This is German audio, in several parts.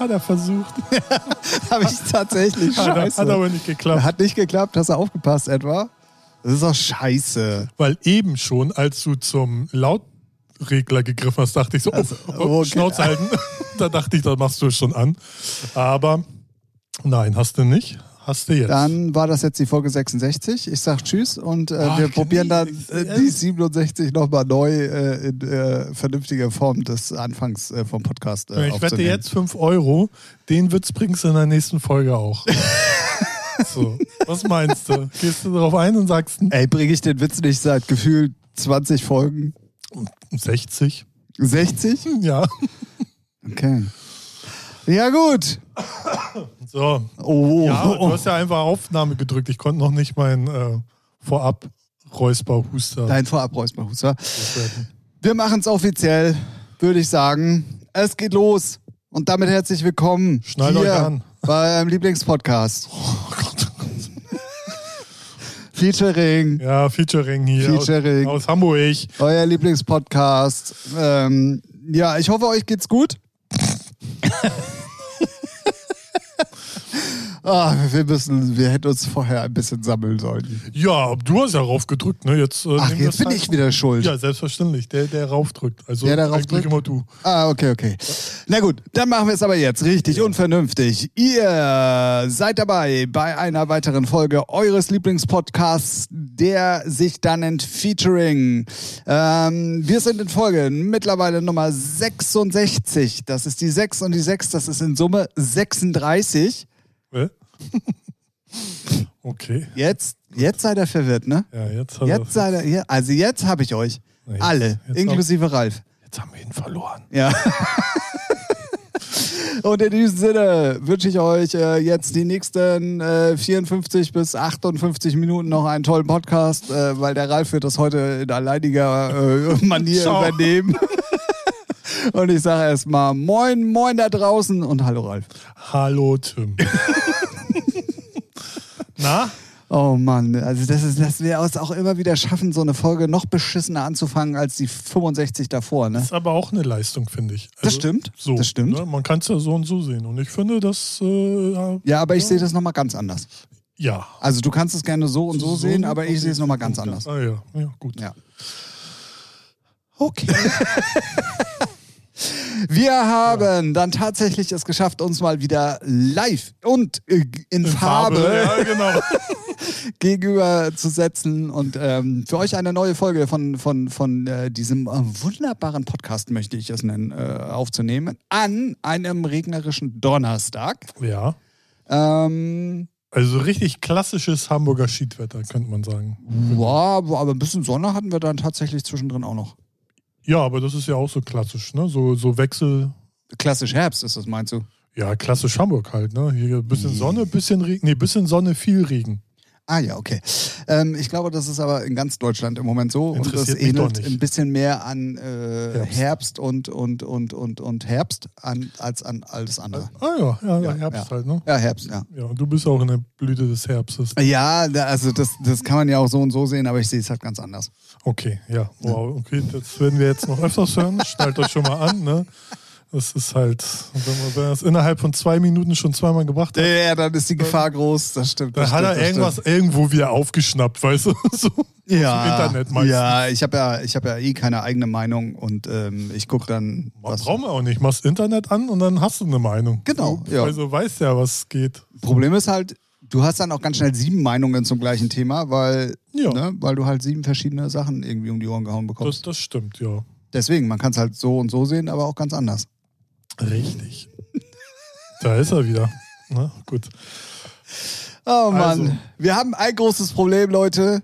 Hat er versucht. Habe ich tatsächlich. Hat, Scheiße. hat aber nicht geklappt. Hat nicht geklappt. Hast du aufgepasst etwa? Das ist doch scheiße. Weil eben schon, als du zum Lautregler gegriffen hast, dachte ich so, oh, Also, oh, okay. Schnauze halten. da dachte ich, da machst du es schon an. Aber nein, hast du nicht. Hast du jetzt. Dann war das jetzt die Folge 66. Ich sag Tschüss und äh, Ach, wir probieren dann äh, die 67 nochmal neu äh, in äh, vernünftiger Form des Anfangs äh, vom Podcast äh, ich wette jetzt 5 Euro. Den Witz bringst du in der nächsten Folge auch. so, was meinst du? Gehst du darauf ein und sagst Ey, bringe ich den Witz nicht seit gefühlt 20 Folgen? 60? 60? Ja. Okay. Ja, gut. So. Oh, Ja, oh, du hast ja einfach Aufnahme gedrückt. Ich konnte noch nicht mein äh, vorab Räusper-Huster Dein Vorabräusperhuster. loswerden. Wir machen es offiziell, würde ich sagen. Es geht los. Und damit herzlich willkommen hier euch an. bei eurem Lieblingspodcast. Oh Gott. Featuring, Ja, Featuring hier Featuring. Aus, aus Hamburg. euer Lieblingspodcast. Ähm, ja, ich hoffe, euch geht's gut. Ah, wir müssen, wir hätten uns vorher ein bisschen sammeln sollen. Ja, du hast ja raufgedrückt, ne? Jetzt, äh, Ach, jetzt bin es ich wieder schuld. Ja, selbstverständlich. Der, der raufdrückt. Also Der, der raufdrückt? immer du. Ah, okay, okay. Na gut, dann machen wir es aber jetzt richtig und vernünftig. Ihr seid dabei bei einer weiteren Folge eures Lieblingspodcasts, der sich dann nennt Featuring. Ähm, wir sind in Folge mittlerweile Nummer 66. Das ist die 6 und die 6, das ist in Summe 36. Okay. Jetzt, jetzt seid ihr verwirrt, ne? Ja, jetzt, hat Jetzt seid ihr, hier- also jetzt habe ich euch. Jetzt- Alle, jetzt inklusive Ralf. er, jetzt haben wir ihn verloren. Ja. Und in diesem Sinne wünsche ich euch äh, jetzt die nächsten äh, 54 bis 58 Minuten noch einen tollen Podcast, äh, weil der Ralf wird das heute in alleiniger äh, Manier Ciao. übernehmen. Und ich sage erstmal Moin, Moin da draußen und Hallo Ralf. Hallo, Tim. Na? Oh Mann, also das ist, dass wir es auch immer wieder schaffen, so eine Folge noch beschissener anzufangen als die 65 davor, ne? Ist aber auch eine Leistung, finde ich. Also, Das stimmt, So, das stimmt. Ne? Man kann es ja so und so sehen. Und ich finde, das. Äh, ja, Ja, aber ich sehe das nochmal ganz anders. ja. Also du kannst es gerne so und so, sehen, aber ich sehe es nochmal ganz anders. Ah, ja. ja, gut. Ja. Okay. Wir haben dann tatsächlich es geschafft, uns mal wieder live und äh, in, Farbe, Ja, genau. gegenüber zu setzen und ähm, für euch eine neue Folge von, von, von äh, diesem äh, wunderbaren Podcast, möchte ich es nennen, äh, aufzunehmen, an einem regnerischen Donnerstag. ja. Ähm, Also richtig klassisches Hamburger Schiedwetter, könnte man sagen. ja, aber ein bisschen Sonne hatten wir dann tatsächlich zwischendrin auch noch. Ja, aber das ist ja auch so klassisch, ne? So, so Wechsel. Klassisch Herbst ist das, meinst du? Ja, klassisch Hamburg halt, ne? Hier ein bisschen Sonne, bisschen Regen. Nee, bisschen Sonne, viel Regen. Ah ja, okay. Ähm, ich glaube, das ist aber in ganz Deutschland im Moment so und das ähnelt ein bisschen mehr an äh, Herbst. Herbst. und, und, und, und, und Herbst an, als an alles andere. Ah ja, ja, Ja, Herbst ja. halt, ne? Ja, Herbst, ja. Ja, und du bist auch in der Blüte des Herbstes. Ja, also das, das kann man ja auch so und so sehen, aber ich sehe es halt ganz anders. Okay, ja. Wow, okay, das werden wir jetzt noch öfters hören. Schnallt euch schon mal an, ne? Das ist halt, wenn man wenn er es innerhalb von zwei Minuten schon zweimal gebracht hat, Ja, dann ist die Gefahr groß, das stimmt. dann das hat stimmt, er das irgendwas stimmt. irgendwo wieder aufgeschnappt, weißt du? So. ja, Internet meistens. Ja, ich habe ja, ich hab ja eh keine eigene Meinung und ähm, ich gucke dann, was. Brauchen wir auch nicht. Machst Internet an und dann hast du eine Meinung. Genau, Du, ja. Also weißt ja, was geht. Problem ist halt, du hast dann auch ganz schnell sieben Meinungen zum gleichen Thema, weil, Ja. ne, weil du halt sieben verschiedene Sachen irgendwie um die Ohren gehauen Das, bekommst. das stimmt, ja. Deswegen, man kann es halt so und so sehen, aber auch ganz anders. Richtig. da ist er wieder. Na, gut. Oh Mann, Also. wir haben ein großes Problem, Leute.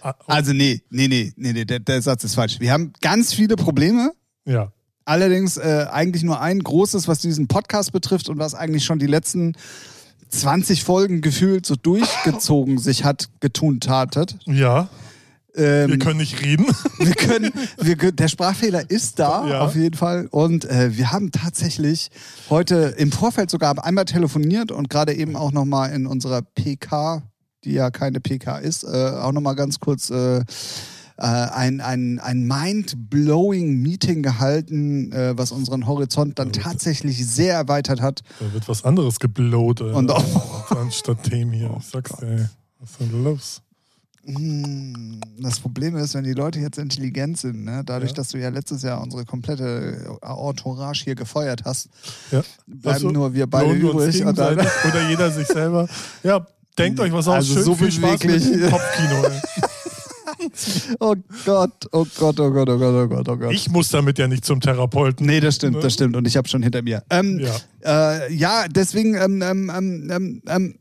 Ah, Also nee, nee, nee, nee, nee der, der Satz ist falsch. Wir haben ganz viele Probleme. Ja. Allerdings äh, eigentlich nur ein großes, was diesen Podcast betrifft und was eigentlich schon die letzten 20 Folgen gefühlt so durchgezogen sich hat, getun tatet. Ja. Ähm, Wir können nicht reden. wir können, wir der Sprachfehler ist da, Ja. auf jeden Fall. Und äh, wir haben tatsächlich heute im Vorfeld sogar einmal telefoniert und gerade eben auch nochmal in unserer PK, die ja keine PK ist, äh, auch nochmal ganz kurz äh, äh, ein, ein, ein mind-blowing Meeting gehalten, äh, was unseren Horizont dann tatsächlich sehr erweitert hat. Da wird was anderes geblowt, äh, Und auch- anstatt Themen hier. Ich sag's dir, ey. Was ist denn los? Hm, Das Problem ist, wenn die Leute jetzt intelligent sind, ne? dadurch, Ja. dass du ja letztes Jahr unsere komplette Entourage hier gefeuert hast, Ja. bleiben Also, nur wir beide wir übrig. Und dann, oder jeder sich selber. Ja, denkt euch was aus. Also Schön so viel Spaß mit beweglich. dem Kopfkino. Oh Gott, oh Gott, oh Gott, oh Gott, oh Gott, oh Gott. Ich muss damit ja nicht zum Therapeuten. Nee, das stimmt, Ne? das stimmt. Und ich habe schon hinter mir. Ähm, Ja. Äh, ja, deswegen, ähm, ähm, ähm,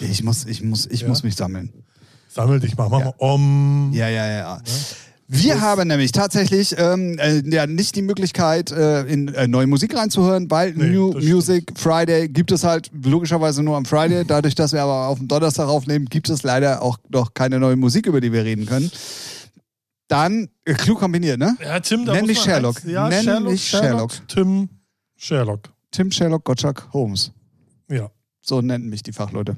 ich muss, ich muss, ich Ja. muss mich sammeln. Sammel dich mal, mach Ja. mal um. Ja, ja, ja. ja. Wir haben nämlich tatsächlich ähm, äh, ja, nicht die Möglichkeit, äh, in äh, neue Musik reinzuhören, weil Nee, New das. Music Friday gibt es halt logischerweise nur am Friday. Dadurch, dass wir aber auf dem Donnerstag aufnehmen, gibt es leider auch noch keine neue Musik, über die wir reden können. Dann, äh, klug kombiniert, ne? Ja, Tim, da Nenn muss mich Sherlock. eins- Ja, Nenn Sherlock, mich Sherlock. Tim Sherlock. Tim Sherlock Gottschalk Holmes. Ja. So nennen mich die Fachleute.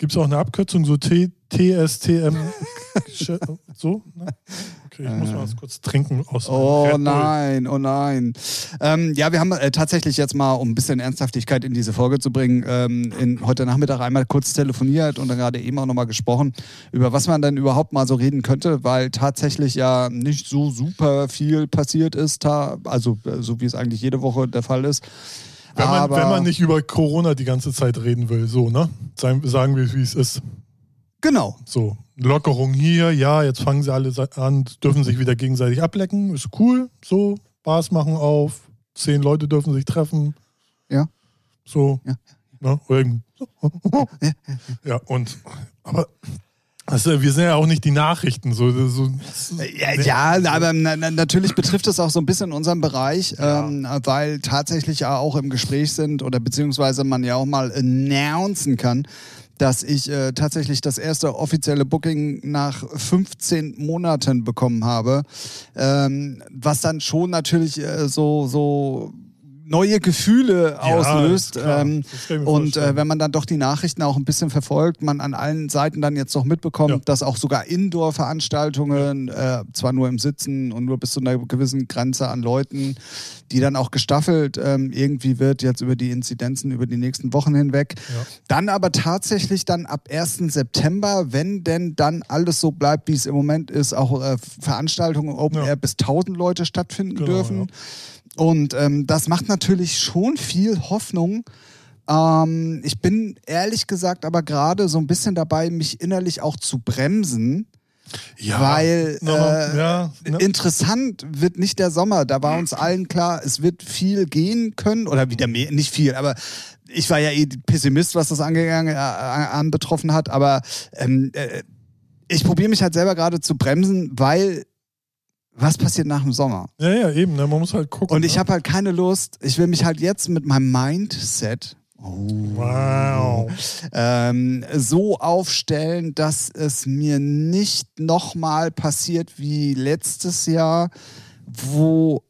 Gibt es auch eine Abkürzung, so T TSTM? So? Ne? Okay, ich muss mal was kurz trinken aus Oh nein, oh nein. Ähm, ja, wir haben äh, tatsächlich jetzt mal, um ein bisschen Ernsthaftigkeit in diese Folge zu bringen, ähm, in, heute Nachmittag einmal kurz telefoniert und dann gerade eben auch nochmal gesprochen, über was man dann überhaupt mal so reden könnte, weil tatsächlich ja nicht so super viel passiert ist, also äh, so wie es eigentlich jede Woche der Fall ist. Wenn man, Aber wenn man nicht über Corona die ganze Zeit reden will, so, ne? Sagen, wir, wie es ist. genau, So, Lockerung hier, ja, jetzt fangen sie alle an, dürfen sich wieder gegenseitig ablecken, ist cool, so, Bars machen auf, zehn Leute dürfen sich treffen. Ja. So, Ja. Ne, ja, und, aber, also, wir sind ja auch nicht die Nachrichten, so, so Ja, ja, aber na, natürlich betrifft es auch so ein bisschen unseren Bereich, Ja. ähm, weil tatsächlich ja auch im Gespräch sind oder beziehungsweise man ja auch mal announcen kann, dass ich äh, tatsächlich das erste offizielle Booking nach 15 Monaten bekommen habe, ähm, was dann schon natürlich äh, so so neue Gefühle Ja, auslöst. Ähm, und äh, wenn man dann doch die Nachrichten auch ein bisschen verfolgt, man an allen Seiten dann jetzt noch mitbekommt, Ja. dass auch sogar Indoor-Veranstaltungen, äh, zwar nur im Sitzen und nur bis zu einer gewissen Grenze an Leuten, die dann auch gestaffelt ähm, irgendwie wird, jetzt über die Inzidenzen über die nächsten Wochen hinweg. Ja. Dann aber tatsächlich dann ab 1. September, wenn denn dann alles so bleibt, wie es im Moment ist, auch äh, Veranstaltungen Open. Air bis 1000 Leute stattfinden Genau, dürfen. Und ähm, das macht natürlich schon viel Hoffnung. Ähm, ich bin ehrlich gesagt aber gerade so ein bisschen dabei, mich innerlich auch zu bremsen. ja, weil äh, ja, ne? interessant wird nicht der Sommer. Da war uns allen klar, es wird viel gehen können oder wieder mehr, nicht viel, aber ich war ja eh Pessimist, was das angegangen, äh, anbetroffen hat. Aber ähm, äh, ich probiere mich halt selber gerade zu bremsen, weil was passiert nach dem Sommer? ja, ja, eben, ne? man muss halt gucken. Und ich ne? habe halt keine Lust. Ich will mich halt jetzt mit meinem Mindset Wow. ähm, so aufstellen, dass es mir nicht nochmal passiert wie letztes Jahr, wo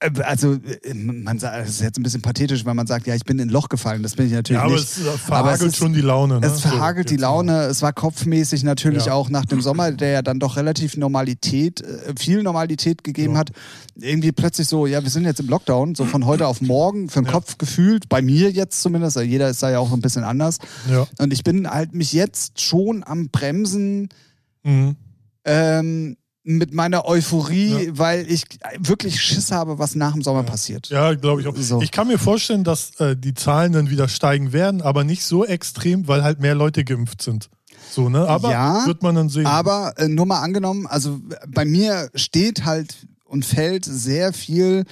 also äh, man sagt, es ist jetzt ein bisschen pathetisch, weil man sagt, ja, ich bin in ein Loch gefallen. Das bin ich natürlich Ja, aber nicht. es äh, verhagelt ist- schon die Laune. Ne? Es verhagelt so, die jetzt mal. Laune. Es war kopfmäßig natürlich Ja. auch nach dem Sommer, der ja dann doch relativ Normalität, äh, viel Normalität gegeben Ja. hat. Irgendwie plötzlich so, ja, wir sind jetzt im Lockdown, so von heute auf morgen, für den. Kopf gefühlt, bei mir jetzt zumindest, also jeder ist da ja auch ein bisschen anders. Und ich bin halt mich jetzt schon am Bremsen Mhm. ähm, mit meiner Euphorie, weil ich wirklich Schiss habe, was nach dem Sommer passiert. Ja, glaube ich auch. So. Ich kann mir vorstellen, dass äh, die Zahlen dann wieder steigen werden, aber nicht so extrem, weil halt mehr Leute geimpft sind. So, ne? Aber Ja, wird man dann sehen. Aber äh, nur mal angenommen, also bei mir steht halt und fällt sehr viel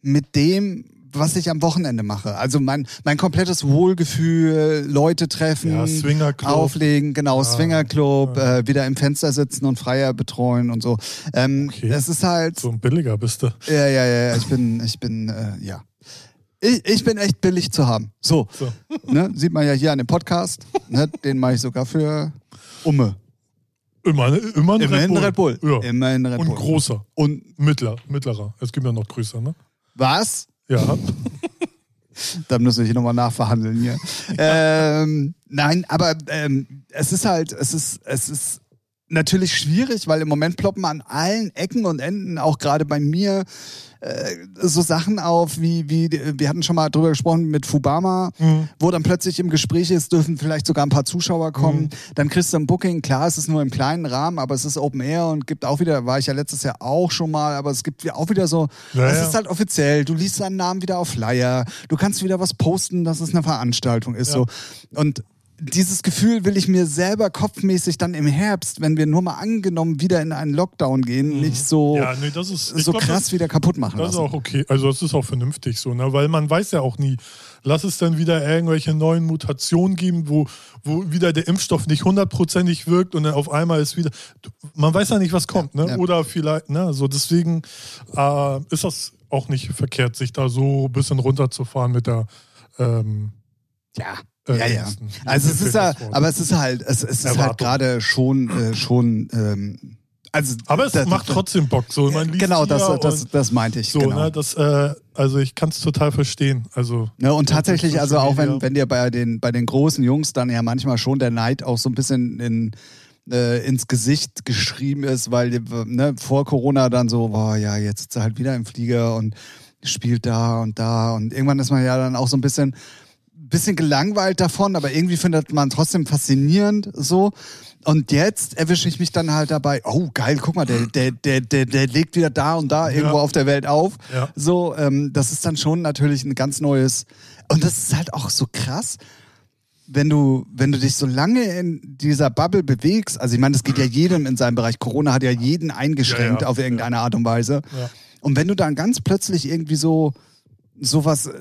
mit dem, was ich am Wochenende mache. Also mein, mein komplettes Wohlgefühl, Leute treffen, Ja, Swingerclub. auflegen, genau, Ja, Swingerclub, Äh, wieder im Fenster sitzen und Freier betreuen und so. Ähm, Okay. Das ist halt, so ein billiger bist du. ja, ja, ja, ich bin, ich bin, äh, ja. Ich, ich bin echt billig zu haben. So, So. ne, sieht man ja hier an dem Podcast. Ne, den mache ich sogar für Umme. Immer, immer ein Immerhin Red Bull. Ja. Immerhin Red Und Bull. großer. Und Mittler, mittlerer. Es gibt ja noch größer, ne? was? Ja. Da müssen wir hier nochmal nachverhandeln hier. ähm, nein, aber ähm, es ist halt, es ist, es ist natürlich schwierig, weil im Moment ploppen an allen Ecken und Enden, auch gerade bei mir, äh, so Sachen auf, wie, wie, wir hatten schon mal drüber gesprochen mit Fubama, mhm. wo dann plötzlich im Gespräch ist, dürfen vielleicht sogar ein paar Zuschauer kommen. Mhm. Dann kriegst du ein Booking, klar, es ist nur im kleinen Rahmen, aber es ist Open Air und gibt auch wieder, war ich ja letztes Jahr auch schon mal, aber es gibt auch wieder so, ja, es ist halt offiziell, du liest deinen Namen wieder auf Flyer, du kannst wieder was posten, dass es eine Veranstaltung ist, ja. so. Und dieses Gefühl will ich mir selber kopfmäßig dann im Herbst, wenn wir nur mal angenommen wieder in einen Lockdown gehen, mhm. nicht so, ja, nee, ist, so glaub, krass das, wieder kaputt machen. Das lassen. ist auch okay. Also das ist auch vernünftig so, ne? weil man weiß ja auch nie, lass es dann wieder irgendwelche neuen Mutationen geben, wo, wo wieder der Impfstoff nicht hundertprozentig wirkt und dann auf einmal ist wieder, man weiß ja nicht, was kommt. Ja, ne? Ja. Oder vielleicht, ne? so deswegen äh, ist das auch nicht verkehrt, sich da so ein bisschen runterzufahren mit der ähm, ja äh, ja, ja. Also es ist ja, aber es ist halt, es, es ist halt gerade schon, äh, schon. Ähm, also aber es das, macht trotzdem Bock. So, man liest genau, das, das, das meinte ich. So, genau. ne, das, äh, also ich kann es total verstehen. Also ne, und tatsächlich, also auch wenn, wenn dir bei den, bei den großen Jungs dann ja manchmal schon der Neid auch so ein bisschen in äh, ins Gesicht geschrieben ist, weil ne, vor Corona dann so, boah, ja, jetzt sitzt er halt wieder im Flieger und spielt da und da und irgendwann ist man ja dann auch so ein bisschen bisschen gelangweilt davon, aber irgendwie findet man trotzdem faszinierend so. Und jetzt erwische ich mich dann halt dabei, oh geil, guck mal, der, der, der, der, der legt wieder da und da irgendwo ja. auf der Welt auf. Ja. So, ähm, das ist dann schon natürlich ein ganz neues. Und das ist halt auch so krass, wenn du, wenn du dich so lange in dieser Bubble bewegst, also ich meine, das geht ja jedem in seinem Bereich. Corona hat ja jeden eingeschränkt ja, auf irgendeine Art und Weise. Und wenn du dann ganz plötzlich irgendwie so sowas äh,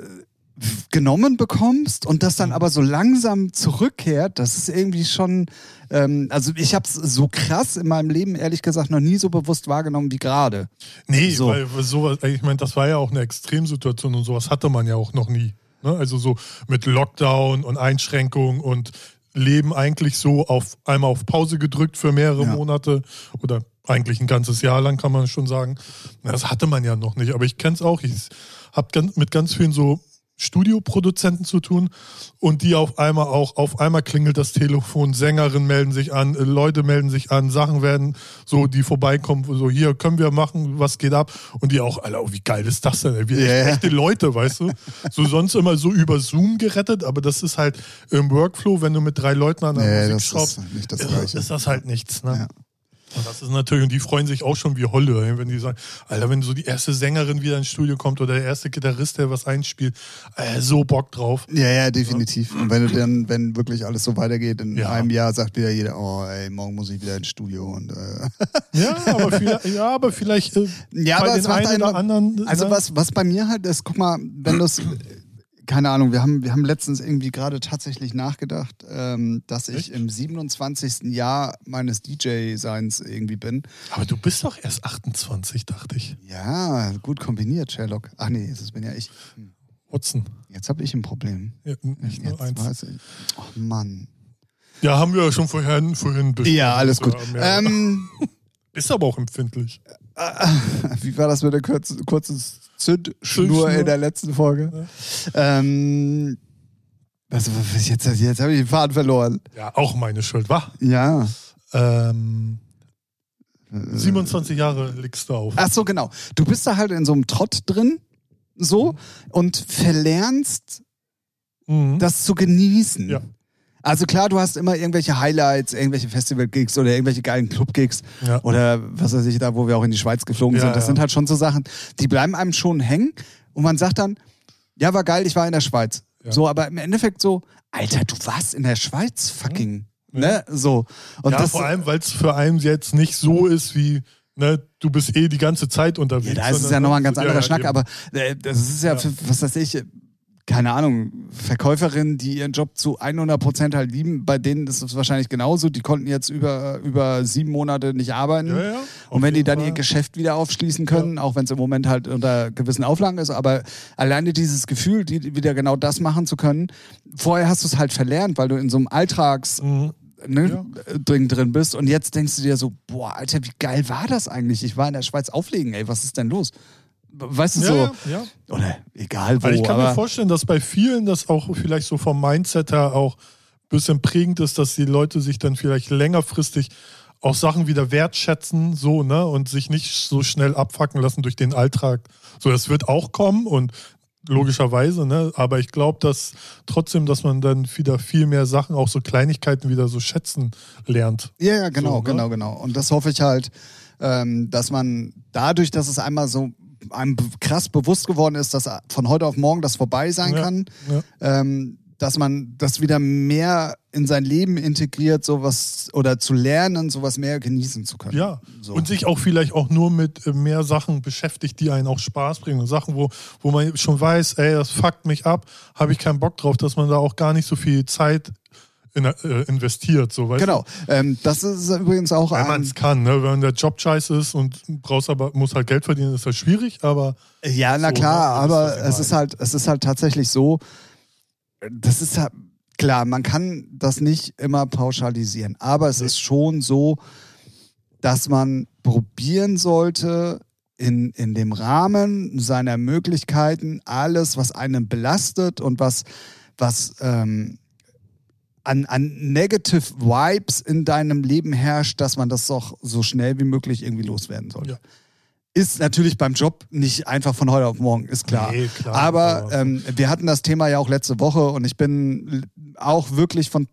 genommen bekommst und das dann aber so langsam zurückkehrt, das ist irgendwie schon, ähm, also ich habe es so krass in meinem Leben ehrlich gesagt noch nie so bewusst wahrgenommen wie gerade. Nee, so. weil sowas, ich meine, das war ja auch eine Extremsituation und sowas hatte man ja auch noch nie. Ne? Also so mit Lockdown und Einschränkung und Leben eigentlich so auf einmal auf Pause gedrückt für mehrere ja. Monate oder eigentlich ein ganzes Jahr lang kann man schon sagen. Das hatte man ja noch nicht, aber ich kenne es auch. Ich habe mit ganz vielen so Studioproduzenten zu tun und die auf einmal auch, auf einmal klingelt das Telefon, Sängerinnen melden sich an, äh, Leute melden sich an, Sachen werden so, die vorbeikommen, so hier können wir machen, was geht ab und die auch, Alter, oh, wie geil ist das denn, wie yeah. echte Leute, weißt du, so sonst immer so über Zoom gerettet, aber das ist halt im Workflow, wenn du mit drei Leuten an der nee, Musik schraubst, ist, ist, ist, das halt nichts, ne? Ja. Das ist natürlich, und die freuen sich auch schon wie Holle, wenn die sagen, Alter, wenn so die erste Sängerin wieder ins Studio kommt oder der erste Gitarrist, der was einspielt, äh, so Bock drauf. Ja, ja, definitiv. Ja. Und wenn du dann, wenn wirklich alles so weitergeht, in ja. einem Jahr sagt wieder jeder, oh ey, morgen muss ich wieder ins Studio und äh. ja, aber vielleicht, ja, aber vielleicht äh, ja, bei aber den einen oder anderen. Also was, was bei mir halt ist, guck mal, wenn du es keine Ahnung, wir haben, wir haben letztens irgendwie gerade tatsächlich nachgedacht, ähm, dass ich Echt? im 27. Jahr meines DJ-Seins irgendwie bin. Aber du bist doch erst 28, dachte ich. Ja, gut kombiniert, Sherlock. Ach nee, das bin ja ich. Hm. Watson. Jetzt habe ich ein Problem. Ja, nicht nur eins. Weiß ich. Oh Mann. Ja, haben wir ja schon vorhin, vorhin besprochen. Ja, alles gut. Ähm, ist aber auch empfindlich. Wie war das mit der kurzen, kurzen Zündschnur in der letzten Folge? Ja. Ähm, also, jetzt, jetzt habe ich den Faden verloren. Ja, auch meine Schuld, wa? Ja. Ähm, 27 Jahre liegst du auf. Ach so, genau. Du bist da halt in so einem Trott drin, so, mhm. und verlernst, mhm. das zu genießen. Ja. Also klar, du hast immer irgendwelche Highlights, irgendwelche Festival-Gigs oder irgendwelche geilen Club-Gigs ja. oder was weiß ich, da wo wir auch in die Schweiz geflogen ja, sind. Das ja. sind halt schon so Sachen, die bleiben einem schon hängen und man sagt dann, ja, war geil, ich war in der Schweiz. So, aber im Endeffekt so, Alter, du warst in der Schweiz, fucking. Ne? So. Und ja, das, vor allem, weil es für einen jetzt nicht so ist wie, ne, du bist eh die ganze Zeit unterwegs. Ja, da ist es ja nochmal ein ganz anderer Schnack, eben. aber äh, das ist ja, für, was weiß ich, keine Ahnung, Verkäuferinnen, die ihren Job zu 100 Prozent halt lieben, bei denen ist es wahrscheinlich genauso. Die konnten jetzt über, über sieben Monate nicht arbeiten. Ja, ja, und wenn die dann Fall. ihr Geschäft wieder aufschließen können, ja. auch wenn es im Moment halt unter gewissen Auflagen ist, aber alleine dieses Gefühl, die, wieder genau das machen zu können, vorher hast du es halt verlernt, weil du in so einem Alltags... Mhm. Ne, drin, drin bist und jetzt denkst du dir so, boah, Alter, wie geil war das eigentlich? Ich war in der Schweiz auflegen, ey, was ist denn los? Weißt du ja, so? Ja. Oder egal wo. Also ich kann mir vorstellen, dass bei vielen das auch vielleicht so vom Mindset her auch ein bisschen prägend ist, dass die Leute sich dann vielleicht längerfristig auch Sachen wieder wertschätzen, so, ne, und sich nicht so schnell abfacken lassen durch den Alltag. So, das wird auch kommen und logischerweise, ne, aber ich glaube, dass trotzdem, dass man dann wieder viel mehr Sachen, auch so Kleinigkeiten wieder so schätzen lernt. Ja, ja, genau, So, ne? genau, genau. Und das hoffe ich halt, ähm, dass man dadurch, dass es einmal so einem krass bewusst geworden ist, dass von heute auf morgen das vorbei sein Ja, kann, ja. ähm, dass man das wieder mehr in sein Leben integriert, sowas oder zu lernen, sowas mehr genießen zu können. Ja, So. und sich auch vielleicht auch nur mit äh, mehr Sachen beschäftigt, die einen auch Spaß bringen. Und Sachen, wo, wo man schon weiß, ey, das fuckt mich ab, habe ich keinen Bock drauf, dass man da auch gar nicht so viel Zeit in, äh, investiert. So, weißt Genau. Ähm, das ist übrigens auch? Wenn man es kann, ne? wenn der Job scheiße ist und brauchst aber, muss halt Geld verdienen, ist das schwierig, aber Ja, na So, klar, ne? Ist, aber es ist halt, es ist halt tatsächlich so, das ist halt, klar, man kann das nicht immer pauschalisieren, aber es ist schon so, dass man probieren sollte, in, in dem Rahmen seiner Möglichkeiten alles, was einen belastet und was, was ähm, an, an Negative Vibes in deinem Leben herrscht, dass man das doch so schnell wie möglich irgendwie loswerden sollte. Ja. Ist natürlich beim Job nicht einfach von heute auf morgen, ist klar. Nee, klar, aber aber- ähm, wir hatten das Thema ja auch letzte Woche und ich bin auch wirklich von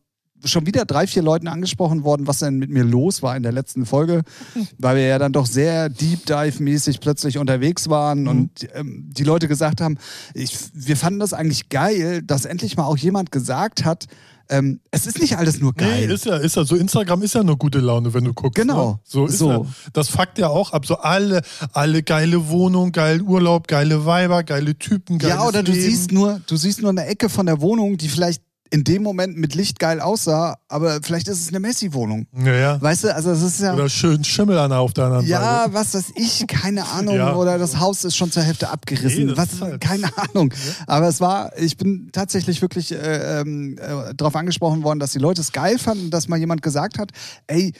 schon wieder drei, vier Leuten angesprochen worden, was denn mit mir los war in der letzten Folge, weil wir ja dann doch sehr Deep Dive-mäßig plötzlich unterwegs waren und ähm, die Leute gesagt haben, ich, wir fanden das eigentlich geil, dass endlich mal auch jemand gesagt hat, ähm, es ist nicht alles nur geil. Nee, ist ja, ist ja so. Instagram ist ja nur gute Laune, wenn du guckst. Genau. Ne? So ist So. Ja. Das fuckt ja auch ab. So alle, alle geile Wohnung, geil Urlaub, geile Weiber, geile Typen, geiles Ja, oder du Leben. siehst nur, du siehst nur eine Ecke von der Wohnung, die vielleicht in dem Moment mit Licht geil aussah, aber vielleicht ist es eine Messi-Wohnung. Ja, ja. Weißt du, also es ist ja. Oder schön Schimmel an auf der anderen Ja, Seite. was weiß ich, keine Ahnung. Ja. Oder das Haus ist schon zur Hälfte abgerissen. Nee, was, halt- keine Ahnung. Aber es war, ich bin tatsächlich wirklich äh, ähm, äh, darauf angesprochen worden, dass die Leute es geil fanden, dass mal jemand gesagt hat, ey,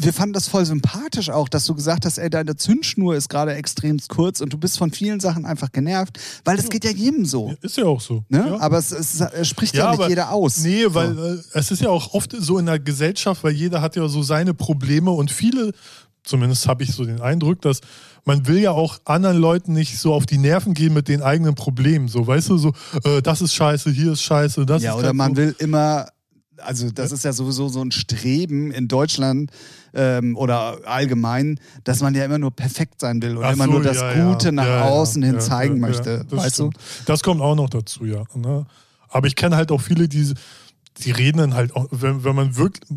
wir fanden das voll sympathisch auch, dass du gesagt hast, ey, deine Zündschnur ist gerade extremst kurz und du bist von vielen Sachen einfach genervt, weil das geht ja jedem so. Ist ja auch so. Ne? Ja. Aber es, es, es spricht ja, nicht aber- jeder aus. Nee, weil äh, es ist ja auch oft so in der Gesellschaft, weil jeder hat ja so seine Probleme und viele, zumindest habe ich so den Eindruck, dass man will ja auch anderen Leuten nicht so auf die Nerven gehen mit den eigenen Problemen. So, weißt du, so, äh, das ist scheiße, hier ist scheiße, das Ja, ist oder halt man so. will immer, also das ist ja sowieso so ein Streben in Deutschland ähm, oder allgemein, dass man ja immer nur perfekt sein will und Ach immer so, nur das ja, ja. Gute nach Ja, ja, außen hin ja, zeigen ja, möchte. ja, das weißt stimmt. Das kommt auch noch dazu, ja. Ne? Aber ich kenne halt auch viele, die, die reden dann halt auch, wenn, wenn man wirklich,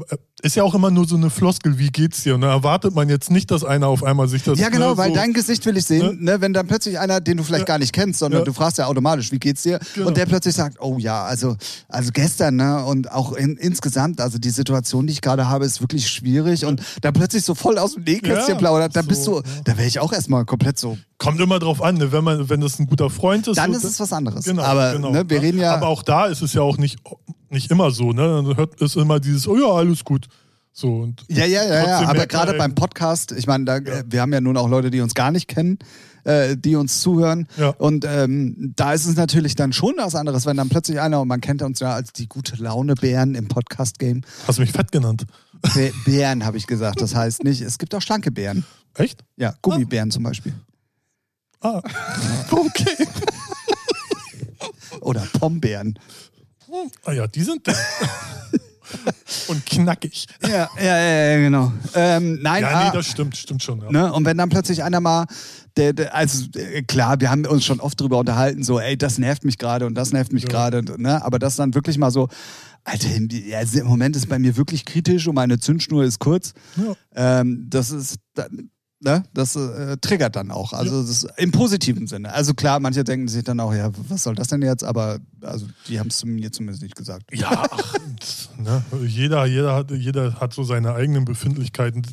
ist ja auch immer nur so eine Floskel, wie geht's dir? Und da erwartet man jetzt nicht, dass einer auf einmal sich das. du? Ja, genau, ne, weil so, dein Gesicht will ich sehen, ne? wenn dann plötzlich einer, den du vielleicht Ja. gar nicht kennst, sondern Ja. du fragst ja automatisch, wie geht's dir? Genau. Und der plötzlich sagt, oh ja, also, also gestern, ne, und auch in, insgesamt, also die Situation, die ich gerade habe, ist wirklich schwierig und da plötzlich so voll aus dem Nähkästchen Ja, plaudert, da bist so, du, ja. da wäre ich auch erstmal komplett so, Kommt immer drauf an, ne? wenn, man, wenn das ein guter Freund ist. dann ist es was anderes. Genau, Aber genau, ne, wir ne? reden ja. Aber auch da ist es ja auch nicht, nicht immer so, ne? Dann hört es immer dieses, oh ja, alles gut. So und Ja, ja, ja, ja. aber gerade beim eben- Podcast, ich meine, da, äh, wir haben ja nun auch Leute, die uns gar nicht kennen, äh, die uns zuhören. Ja. Und ähm, da ist es natürlich dann schon was anderes, wenn dann plötzlich einer, und man kennt uns ja als die gute Laune-Bären im Podcast-Game. Hast du mich fett genannt? Bä- Bären habe ich gesagt, das heißt nicht, es gibt auch schlanke Bären. Echt? Ja, Gummibären zum Beispiel. Ah. okay. Oder Pombeeren. Ah ja, die sind und knackig. Ja, ja, ja, ja genau. Ähm, nein, Ja, ah, nee, das stimmt, stimmt schon. Ja. Ne? Und wenn dann plötzlich einer mal, der, der, also äh, klar, wir haben uns schon oft drüber unterhalten, so, ey, das nervt mich gerade und das nervt mich Ja. gerade, ne? aber das dann wirklich mal so, Alter, im, Moment ist bei mir wirklich kritisch und meine Zündschnur ist kurz. Ja. Ähm, das ist, ne? das äh, triggert dann auch, also das ist im positiven Sinne. Also klar, manche denken sich dann auch, ja, was soll das denn jetzt, aber also die haben es mir zumindest nicht gesagt. Ja, ach, ne, jeder, jeder, hat, jeder hat so seine eigenen Befindlichkeiten.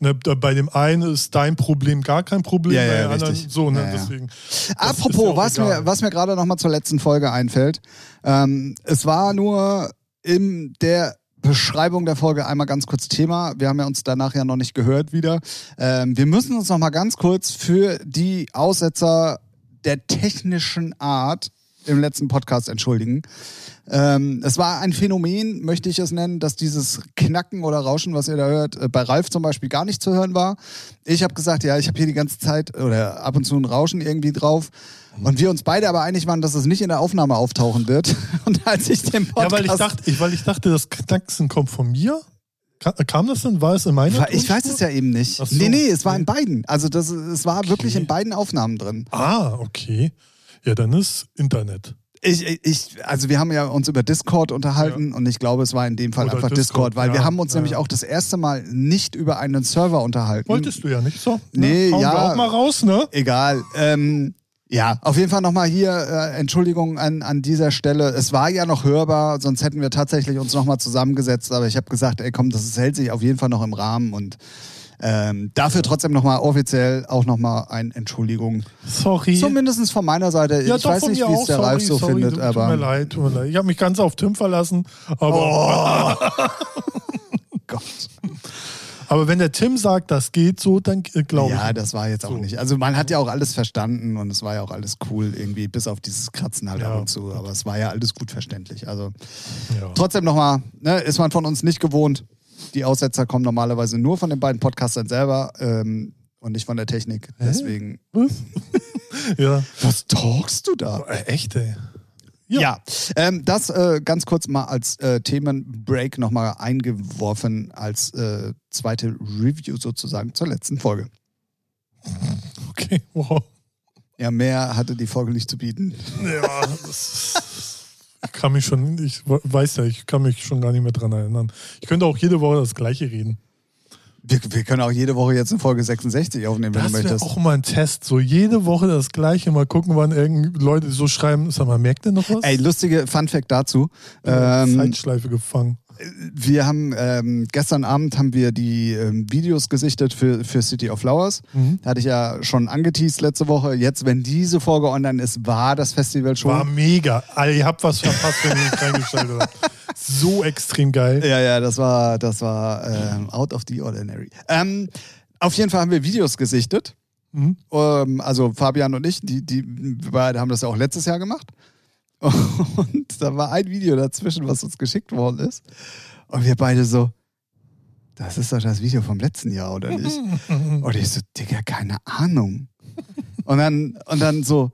Ne, bei dem einen ist dein Problem gar kein Problem, Ja, ja, bei dem anderen richtig. so, ne, Ja, ja. deswegen. Apropos, ja was, egal. mir, was mir gerade nochmal zur letzten Folge einfällt. Ähm, es war nur in der Beschreibung der Folge einmal ganz kurz Thema. Wir haben ja uns danach ja noch nicht gehört wieder. Ähm, wir müssen uns nochmal ganz kurz für die Aussetzer der technischen Art im letzten Podcast entschuldigen. Ähm, es war ein Phänomen, möchte ich es nennen, dass dieses Knacken oder Rauschen, was ihr da hört, äh, bei Ralf zum Beispiel gar nicht zu hören war. Ich habe gesagt, ja, ich habe hier die ganze Zeit oder ab und zu ein Rauschen irgendwie drauf. Und wir uns beide aber einig waren, dass es nicht in der Aufnahme auftauchen wird. Und als ich den Podcast... Ja, weil ich dachte, ich, weil ich dachte das Knacksen kommt von mir. Ka- Kam das denn? War es in meiner War- ich weiß es ja eben nicht. Ach so. Nee, nee, es war in beiden. Also das, es war wirklich in beiden Aufnahmen drin. Ah, okay. Ja, dann ist Internet. Ich, ich, also wir haben ja uns über Discord unterhalten und ich glaube, es war in dem Fall Oder einfach Discord, Discord, weil wir ja, haben uns ja. nämlich auch das erste Mal nicht über einen Server unterhalten. Wolltest du ja nicht so? Nee, ne? Ja. Wir auch mal raus, ne? Egal. Ähm, ja, auf jeden Fall nochmal hier äh, Entschuldigung an, an dieser Stelle. Es war ja noch hörbar, sonst hätten wir tatsächlich uns nochmal zusammengesetzt. Aber ich habe gesagt, ey komm, das ist, hält sich auf jeden Fall noch im Rahmen und ähm, dafür trotzdem nochmal offiziell auch nochmal ein Entschuldigung. Sorry. Zumindest von meiner Seite. ja, ich weiß nicht, wie es der sorry, Ralf so sorry, findet, tut aber. mir leid, tut mir leid. Ich habe mich ganz auf Tim verlassen. Aber, Gott. Aber wenn der Tim sagt, das geht so, dann äh, glaube ich. Ja, das war jetzt auch So. nicht. Also man hat ja auch alles verstanden und es war ja auch alles cool irgendwie, bis auf dieses Kratzen halt Ja. ab und zu. Aber es war ja alles gut verständlich. Also Ja. trotzdem nochmal, ne, ist man von uns nicht gewohnt. Die Aussetzer kommen normalerweise nur von den beiden Podcastern selber ähm, und nicht von der Technik. Deswegen. Was? ja. Was talkst du da? Echt, ey. Ja, ähm, das äh, ganz kurz mal als äh, Themenbreak nochmal eingeworfen, als äh, zweite Review sozusagen zur letzten Folge. Okay, wow. Ja, mehr hatte die Folge nicht zu bieten. Ja, das kann mich schon, ich weiß ja, ich kann mich schon gar nicht mehr dran erinnern. Ich könnte auch jede Woche das Gleiche reden. Wir, wir können auch jede Woche jetzt eine Folge 66 aufnehmen, wenn Das du möchtest. auch mal ein Test. So jede Woche das Gleiche. Mal gucken, wann irgend Leute so schreiben. Sag mal, merkt ihr noch was? Ey, lustige Fun Fact dazu. Ähm, Zeitschleife gefangen. Wir haben ähm, gestern Abend haben wir die ähm, Videos gesichtet für, für City of Flowers. Mhm. Hatte ich ja schon angeteased letzte Woche. Jetzt, wenn diese Folge online ist, war das Festival schon. War mega. Alter, ihr habt was verpasst, wenn ihr nicht reingestellt habt. So extrem geil. Ja, ja, das war, das war ähm, out of the ordinary. Ähm, auf jeden Fall haben wir Videos gesichtet. Mhm. Ähm, also Fabian und ich, die, die beide haben das ja auch letztes Jahr gemacht. Und da war ein Video dazwischen, was uns geschickt worden ist. Und wir beide so, das ist doch das Video vom letzten Jahr, oder nicht? Und ich so, Digga, keine Ahnung. Und dann, und dann so,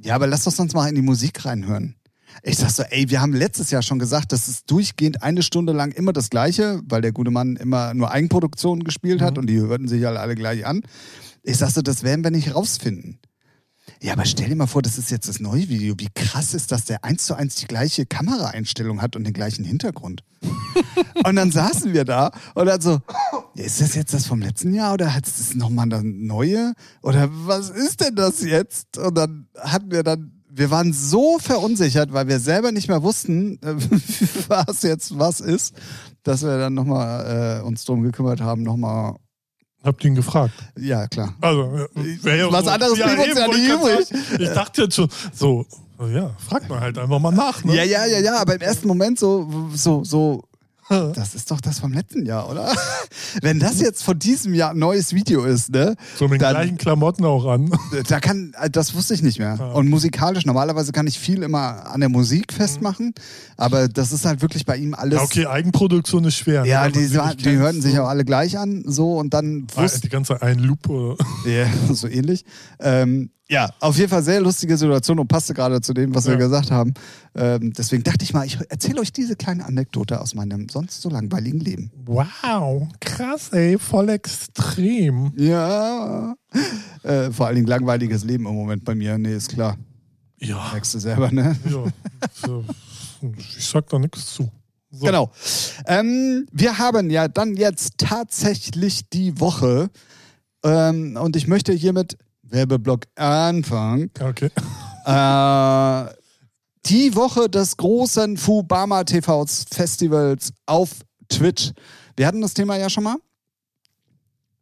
ja, aber lass doch sonst mal in die Musik reinhören. Ich sag so, ey, wir haben letztes Jahr schon gesagt, das ist durchgehend eine Stunde lang immer das Gleiche, weil der gute Mann immer nur Eigenproduktionen gespielt hat und die hörten sich alle, alle gleich an. Ich sag so, das werden wir nicht rausfinden. Ja, aber stell dir mal vor, das ist jetzt das neue Video. Wie krass ist, dass der eins zu eins die gleiche Kameraeinstellung hat und den gleichen Hintergrund. und dann saßen wir da und dann so, ist das jetzt das vom letzten Jahr oder hat es nochmal das neue? Oder was ist denn das jetzt? Und dann hatten wir dann, wir waren so verunsichert, weil wir selber nicht mehr wussten, was jetzt was ist, dass wir dann nochmal äh, uns drum gekümmert haben, nochmal, Habt ihr ihn gefragt? ja klar. Also, ja Was anderes blieb uns eben, ja nicht übrig. Ich dachte jetzt schon, so, ja, frag mal halt einfach mal nach. Ne? Ja, ja, ja, ja, aber im ersten Moment so, so, so, das ist doch das vom letzten Jahr, oder? Wenn das jetzt von diesem Jahr ein neues Video ist, ne? So mit den Dann- gleichen Klamotten auch an. Da kann, das wusste ich nicht mehr. Ja. Und musikalisch, normalerweise kann ich viel immer an der Musik festmachen, aber das ist halt wirklich bei ihm alles. Ja, okay, Eigenproduktion ist schwer. ne, Ja, man die, die kennt. hörten sich auch alle gleich an, so und dann Ah, wusste Die ganze ein Loop. Oder? Ja, so ähnlich. Ähm, ja, auf jeden Fall sehr lustige Situation und passte gerade zu dem, was wir Ja. gesagt haben. Ähm, deswegen dachte ich mal, ich erzähle euch diese kleine Anekdote aus meinem sonst so langweiligen Leben. Wow, krass, ey, voll extrem. Ja. Äh, vor allen Dingen langweiliges Leben im Moment bei mir. Nee, ist klar. Ja, Merkst du selber, ne? ja. Ich sag da nichts zu. So. Genau. Ähm, wir haben ja dann jetzt tatsächlich die Woche ähm, und ich möchte hiermit Werbeblock anfangen. Okay. Äh, die Woche des großen Fubama TV Festivals auf Twitch. Wir hatten das Thema ja schon mal.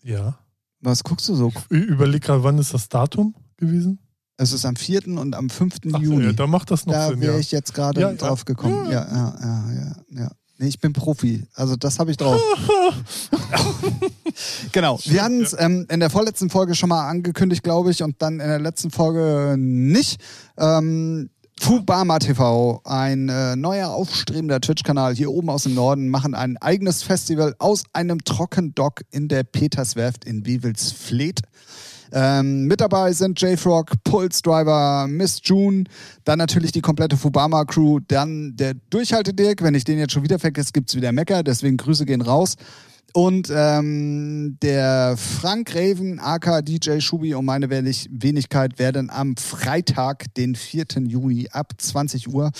Ja. Was guckst du so? Ich überleg gerade, wann ist das Datum gewesen? Es ist am 4. und am 5. Ach, Juni. ja, da macht das noch da Sinn, wäre ja. ich jetzt gerade ja. drauf gekommen. Ja, ja, ja, ja, ja. Nee, ich bin Profi. Also das habe ich drauf. genau. Wir hatten es ähm, in der vorletzten Folge schon mal angekündigt, glaube ich, und dann in der letzten Folge nicht. Ähm, Fubama TV, ein äh, neuer aufstrebender Twitch-Kanal hier oben aus dem Norden, machen ein eigenes Festival aus einem Trockendock in der Peterswerft in Wewelsfleet. Ähm, mit dabei sind J-Frog, Pulse Driver, Miss June, dann natürlich die komplette Fubama-Crew, dann der Durchhalte-Dirk. Wenn ich den jetzt schon wieder vergesse, gibt es wieder Mecker, deswegen Grüße gehen raus. Und ähm, der Frank Raven, aka DJ Schubi und meine Wenigkeit werden am Freitag, den 4. Juni ab 20 Uhr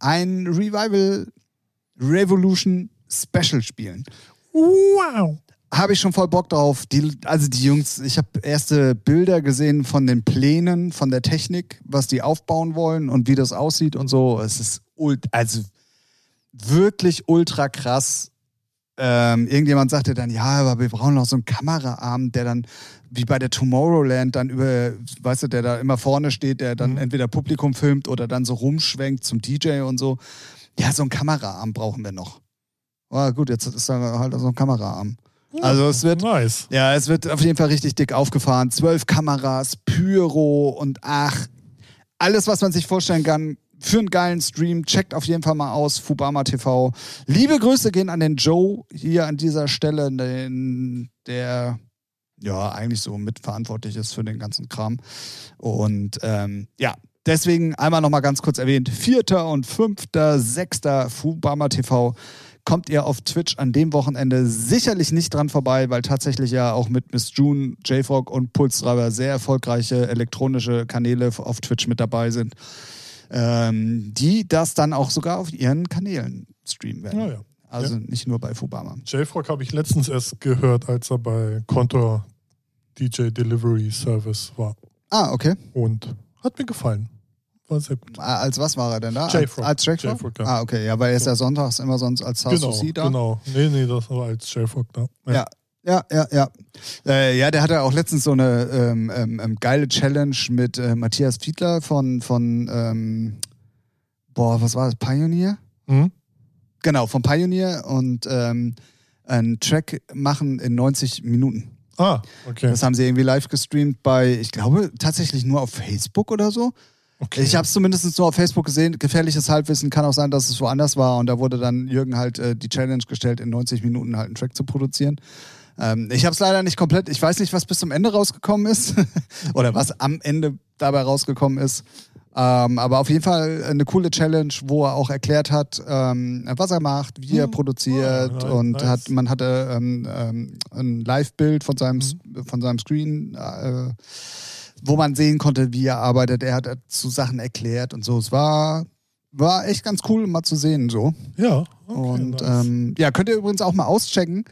ein Revival Revolution Special spielen. Wow. Habe ich schon voll Bock drauf. Die, also die Jungs, ich habe erste Bilder gesehen von den Plänen, von der Technik, was die aufbauen wollen und wie das aussieht und so. Es ist also wirklich ultra krass ähm, irgendjemand sagte dann, ja, aber wir brauchen noch so einen Kameraarm, der dann wie bei der Tomorrowland dann über, weißt du, der da immer vorne steht, der dann mhm. entweder Publikum filmt oder dann so rumschwenkt zum DJ und so. Ja, so einen Kameraarm brauchen wir noch. Oh, gut, jetzt ist da halt so ein Kameraarm. Also es wird, nice. ja, es wird auf jeden Fall richtig dick aufgefahren. Zwölf Kameras, Pyro und ach, alles, was man sich vorstellen kann, für einen geilen Stream. Checkt auf jeden Fall mal aus, Fubama TV. Liebe Grüße gehen an den Joe hier an dieser Stelle, den, der ja eigentlich so mitverantwortlich ist für den ganzen Kram. Und ähm, ja, deswegen einmal nochmal ganz kurz erwähnt: 4. und 5. 6. Fubama TV kommt ihr auf Twitch an dem Wochenende sicherlich nicht dran vorbei, weil tatsächlich ja auch mit Miss June, JFrog und Pulsdriver sehr erfolgreiche elektronische Kanäle auf Twitch mit dabei sind ähm, die das dann auch sogar auf ihren Kanälen streamen werden. Ja, ja. Also ja. nicht nur bei Fubama. JFrog habe ich letztens erst gehört, als er bei Contour DJ Delivery Service war. Ah, okay. Und hat mir gefallen. War sehr gut. Ah, als was war er denn da? JFrog. Als, als JFrog? ja. Ah, okay. Ja, weil er ist ja sonntags immer sonst als House genau, da. Genau. Nee, nee, das war als JFrog da. Ja. ja. Ja, ja, ja. Äh, ja, der hatte auch letztens so eine ähm, ähm, ähm geile Challenge mit äh, Matthias Fiedler von, von ähm, boah, was war das? Pioneer? Mhm. Genau, von Pioneer und ähm, einen Track machen in 90 Minuten. Ah, okay. Das haben sie irgendwie live gestreamt bei, ich glaube, tatsächlich nur auf Facebook oder so. Okay. Ich habe es zumindest nur auf Facebook gesehen. Gefährliches Halbwissen kann auch sein, dass es woanders war. Und da wurde dann Jürgen halt äh, die Challenge gestellt, in 90 Minuten halt einen Track zu produzieren. Ähm, ich habe es leider nicht komplett. Ich weiß nicht, was bis zum Ende rausgekommen ist oder was am Ende dabei rausgekommen ist. Ähm, aber auf jeden Fall eine coole Challenge, wo er auch erklärt hat, ähm, was er macht, wie er hm. produziert oh, und nice. hat, man hatte ähm, ähm ein Live-Bild von seinem, mhm. von seinem Screen, äh, wo man sehen konnte, wie er arbeitet. Er hat zu Sachen erklärt und so. Es war war echt ganz cool mal zu sehen so. Ja. Okay, und nice. ähm, ja, könnt ihr übrigens auch mal auschecken.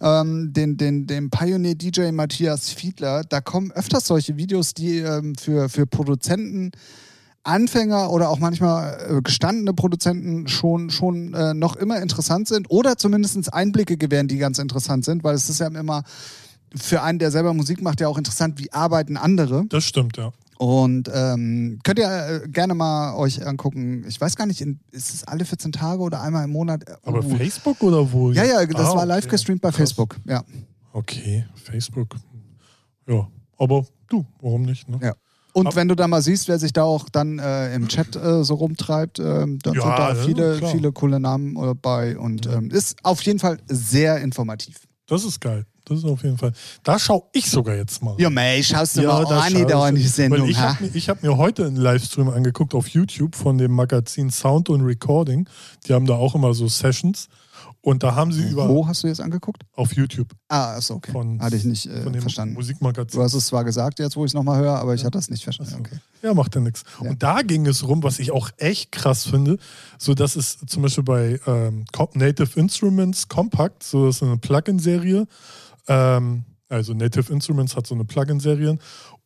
Ähm, den, den, den Pioneer DJ Matthias Fiedler, da kommen öfters solche Videos, die ähm, für, für Produzenten Anfänger oder auch manchmal äh, gestandene Produzenten schon, schon äh, noch immer interessant sind oder zumindest Einblicke gewähren, die ganz interessant sind, weil es ist ja immer für einen, der selber Musik macht, ja auch interessant, wie arbeiten andere. Das stimmt, ja. Und ähm, könnt ihr äh, gerne mal euch angucken. Ich weiß gar nicht, in, ist es alle 14 Tage oder einmal im Monat? Aber uh. Facebook oder wo? Ja, ja, das ah, war live okay. gestreamt bei Krass. Facebook. Ja. Okay, Facebook. Ja, aber du, warum nicht? Ne? Ja. Und wenn du da mal siehst, wer sich da auch dann äh, im Chat äh, so rumtreibt, äh, dann ja, sind da viele, viele coole Namen äh, bei und ja. ähm, ist auf jeden Fall sehr informativ. Das ist geil. Das ist auf jeden Fall. Da schaue ich sogar jetzt mal. Ja, mei, schaust du ja, mal an, da in die Sendung. Weil ich habe mir, hab mir heute einen Livestream angeguckt auf YouTube von dem Magazin Sound und Recording. Die haben da auch immer so Sessions. Und da haben sie über. Wo hast du jetzt angeguckt? Auf YouTube. Ah, achso, okay. Von, hatte ich nicht äh, von dem verstanden. Musikmagazin. Du hast es zwar gesagt, jetzt wo ich es nochmal höre, aber ich hatte das nicht verstanden. So. Okay. Ja, macht ja nichts. Ja. Und da ging es rum, was ich auch echt krass finde, so dass es zum Beispiel bei ähm, Native Instruments Compact, so das ist eine Plugin-Serie, ähm, also Native Instruments hat so eine Plugin-Serie.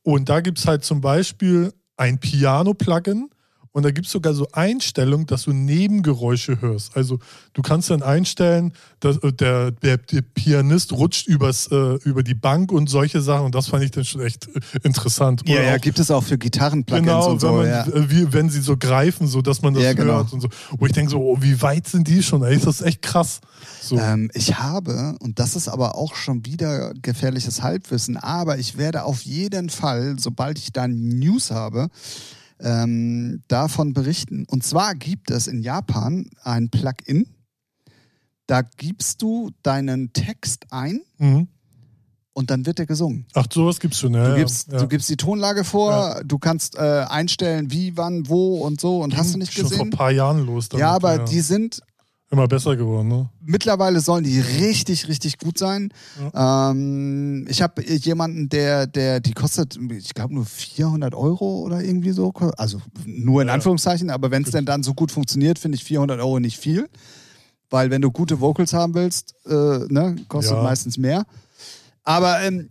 Und da gibt es halt zum Beispiel ein Piano-Plugin und da gibt es sogar so Einstellungen, dass du Nebengeräusche hörst. Also du kannst dann einstellen, dass äh, der, der, der Pianist rutscht übers, äh, über die Bank und solche Sachen. Und das fand ich dann schon echt äh, interessant. ja, ja, gibt es auch für Gitarrenplugins genau, und so. Man, ja. Wie, wenn sie so greifen, so dass man das ja, genau. hört und so. Wo ich denke so, oh, wie weit sind die schon? Ey, das ist echt krass. So. Ähm, ich habe, und das ist aber auch schon wieder gefährliches Halbwissen, aber ich werde auf jeden Fall, sobald ich da News habe, ähm, davon berichten. Und zwar gibt es in Japan ein Plugin, da gibst du deinen Text ein Mhm. und dann wird der gesungen. Ach, sowas gibt's schon, ja. Du ja, gibst, ja. du gibst die Tonlage vor, du kannst äh, einstellen, wie, wann, wo und so und hast du nicht schon vor ein gesehen? paar Jahren los. Damit, Ja, aber die sind Immer besser geworden, ne? mittlerweile sollen die richtig, richtig gut sein. Ähm, ich habe jemanden, der, der, die kostet, ich glaube, nur 400 Euro oder irgendwie so. Also nur in Ja. Anführungszeichen, aber wenn es denn dann so gut funktioniert, finde ich 400 Euro nicht viel. Weil wenn du gute Vocals haben willst, äh, ne, kostet Ja. meistens mehr. Aber ähm,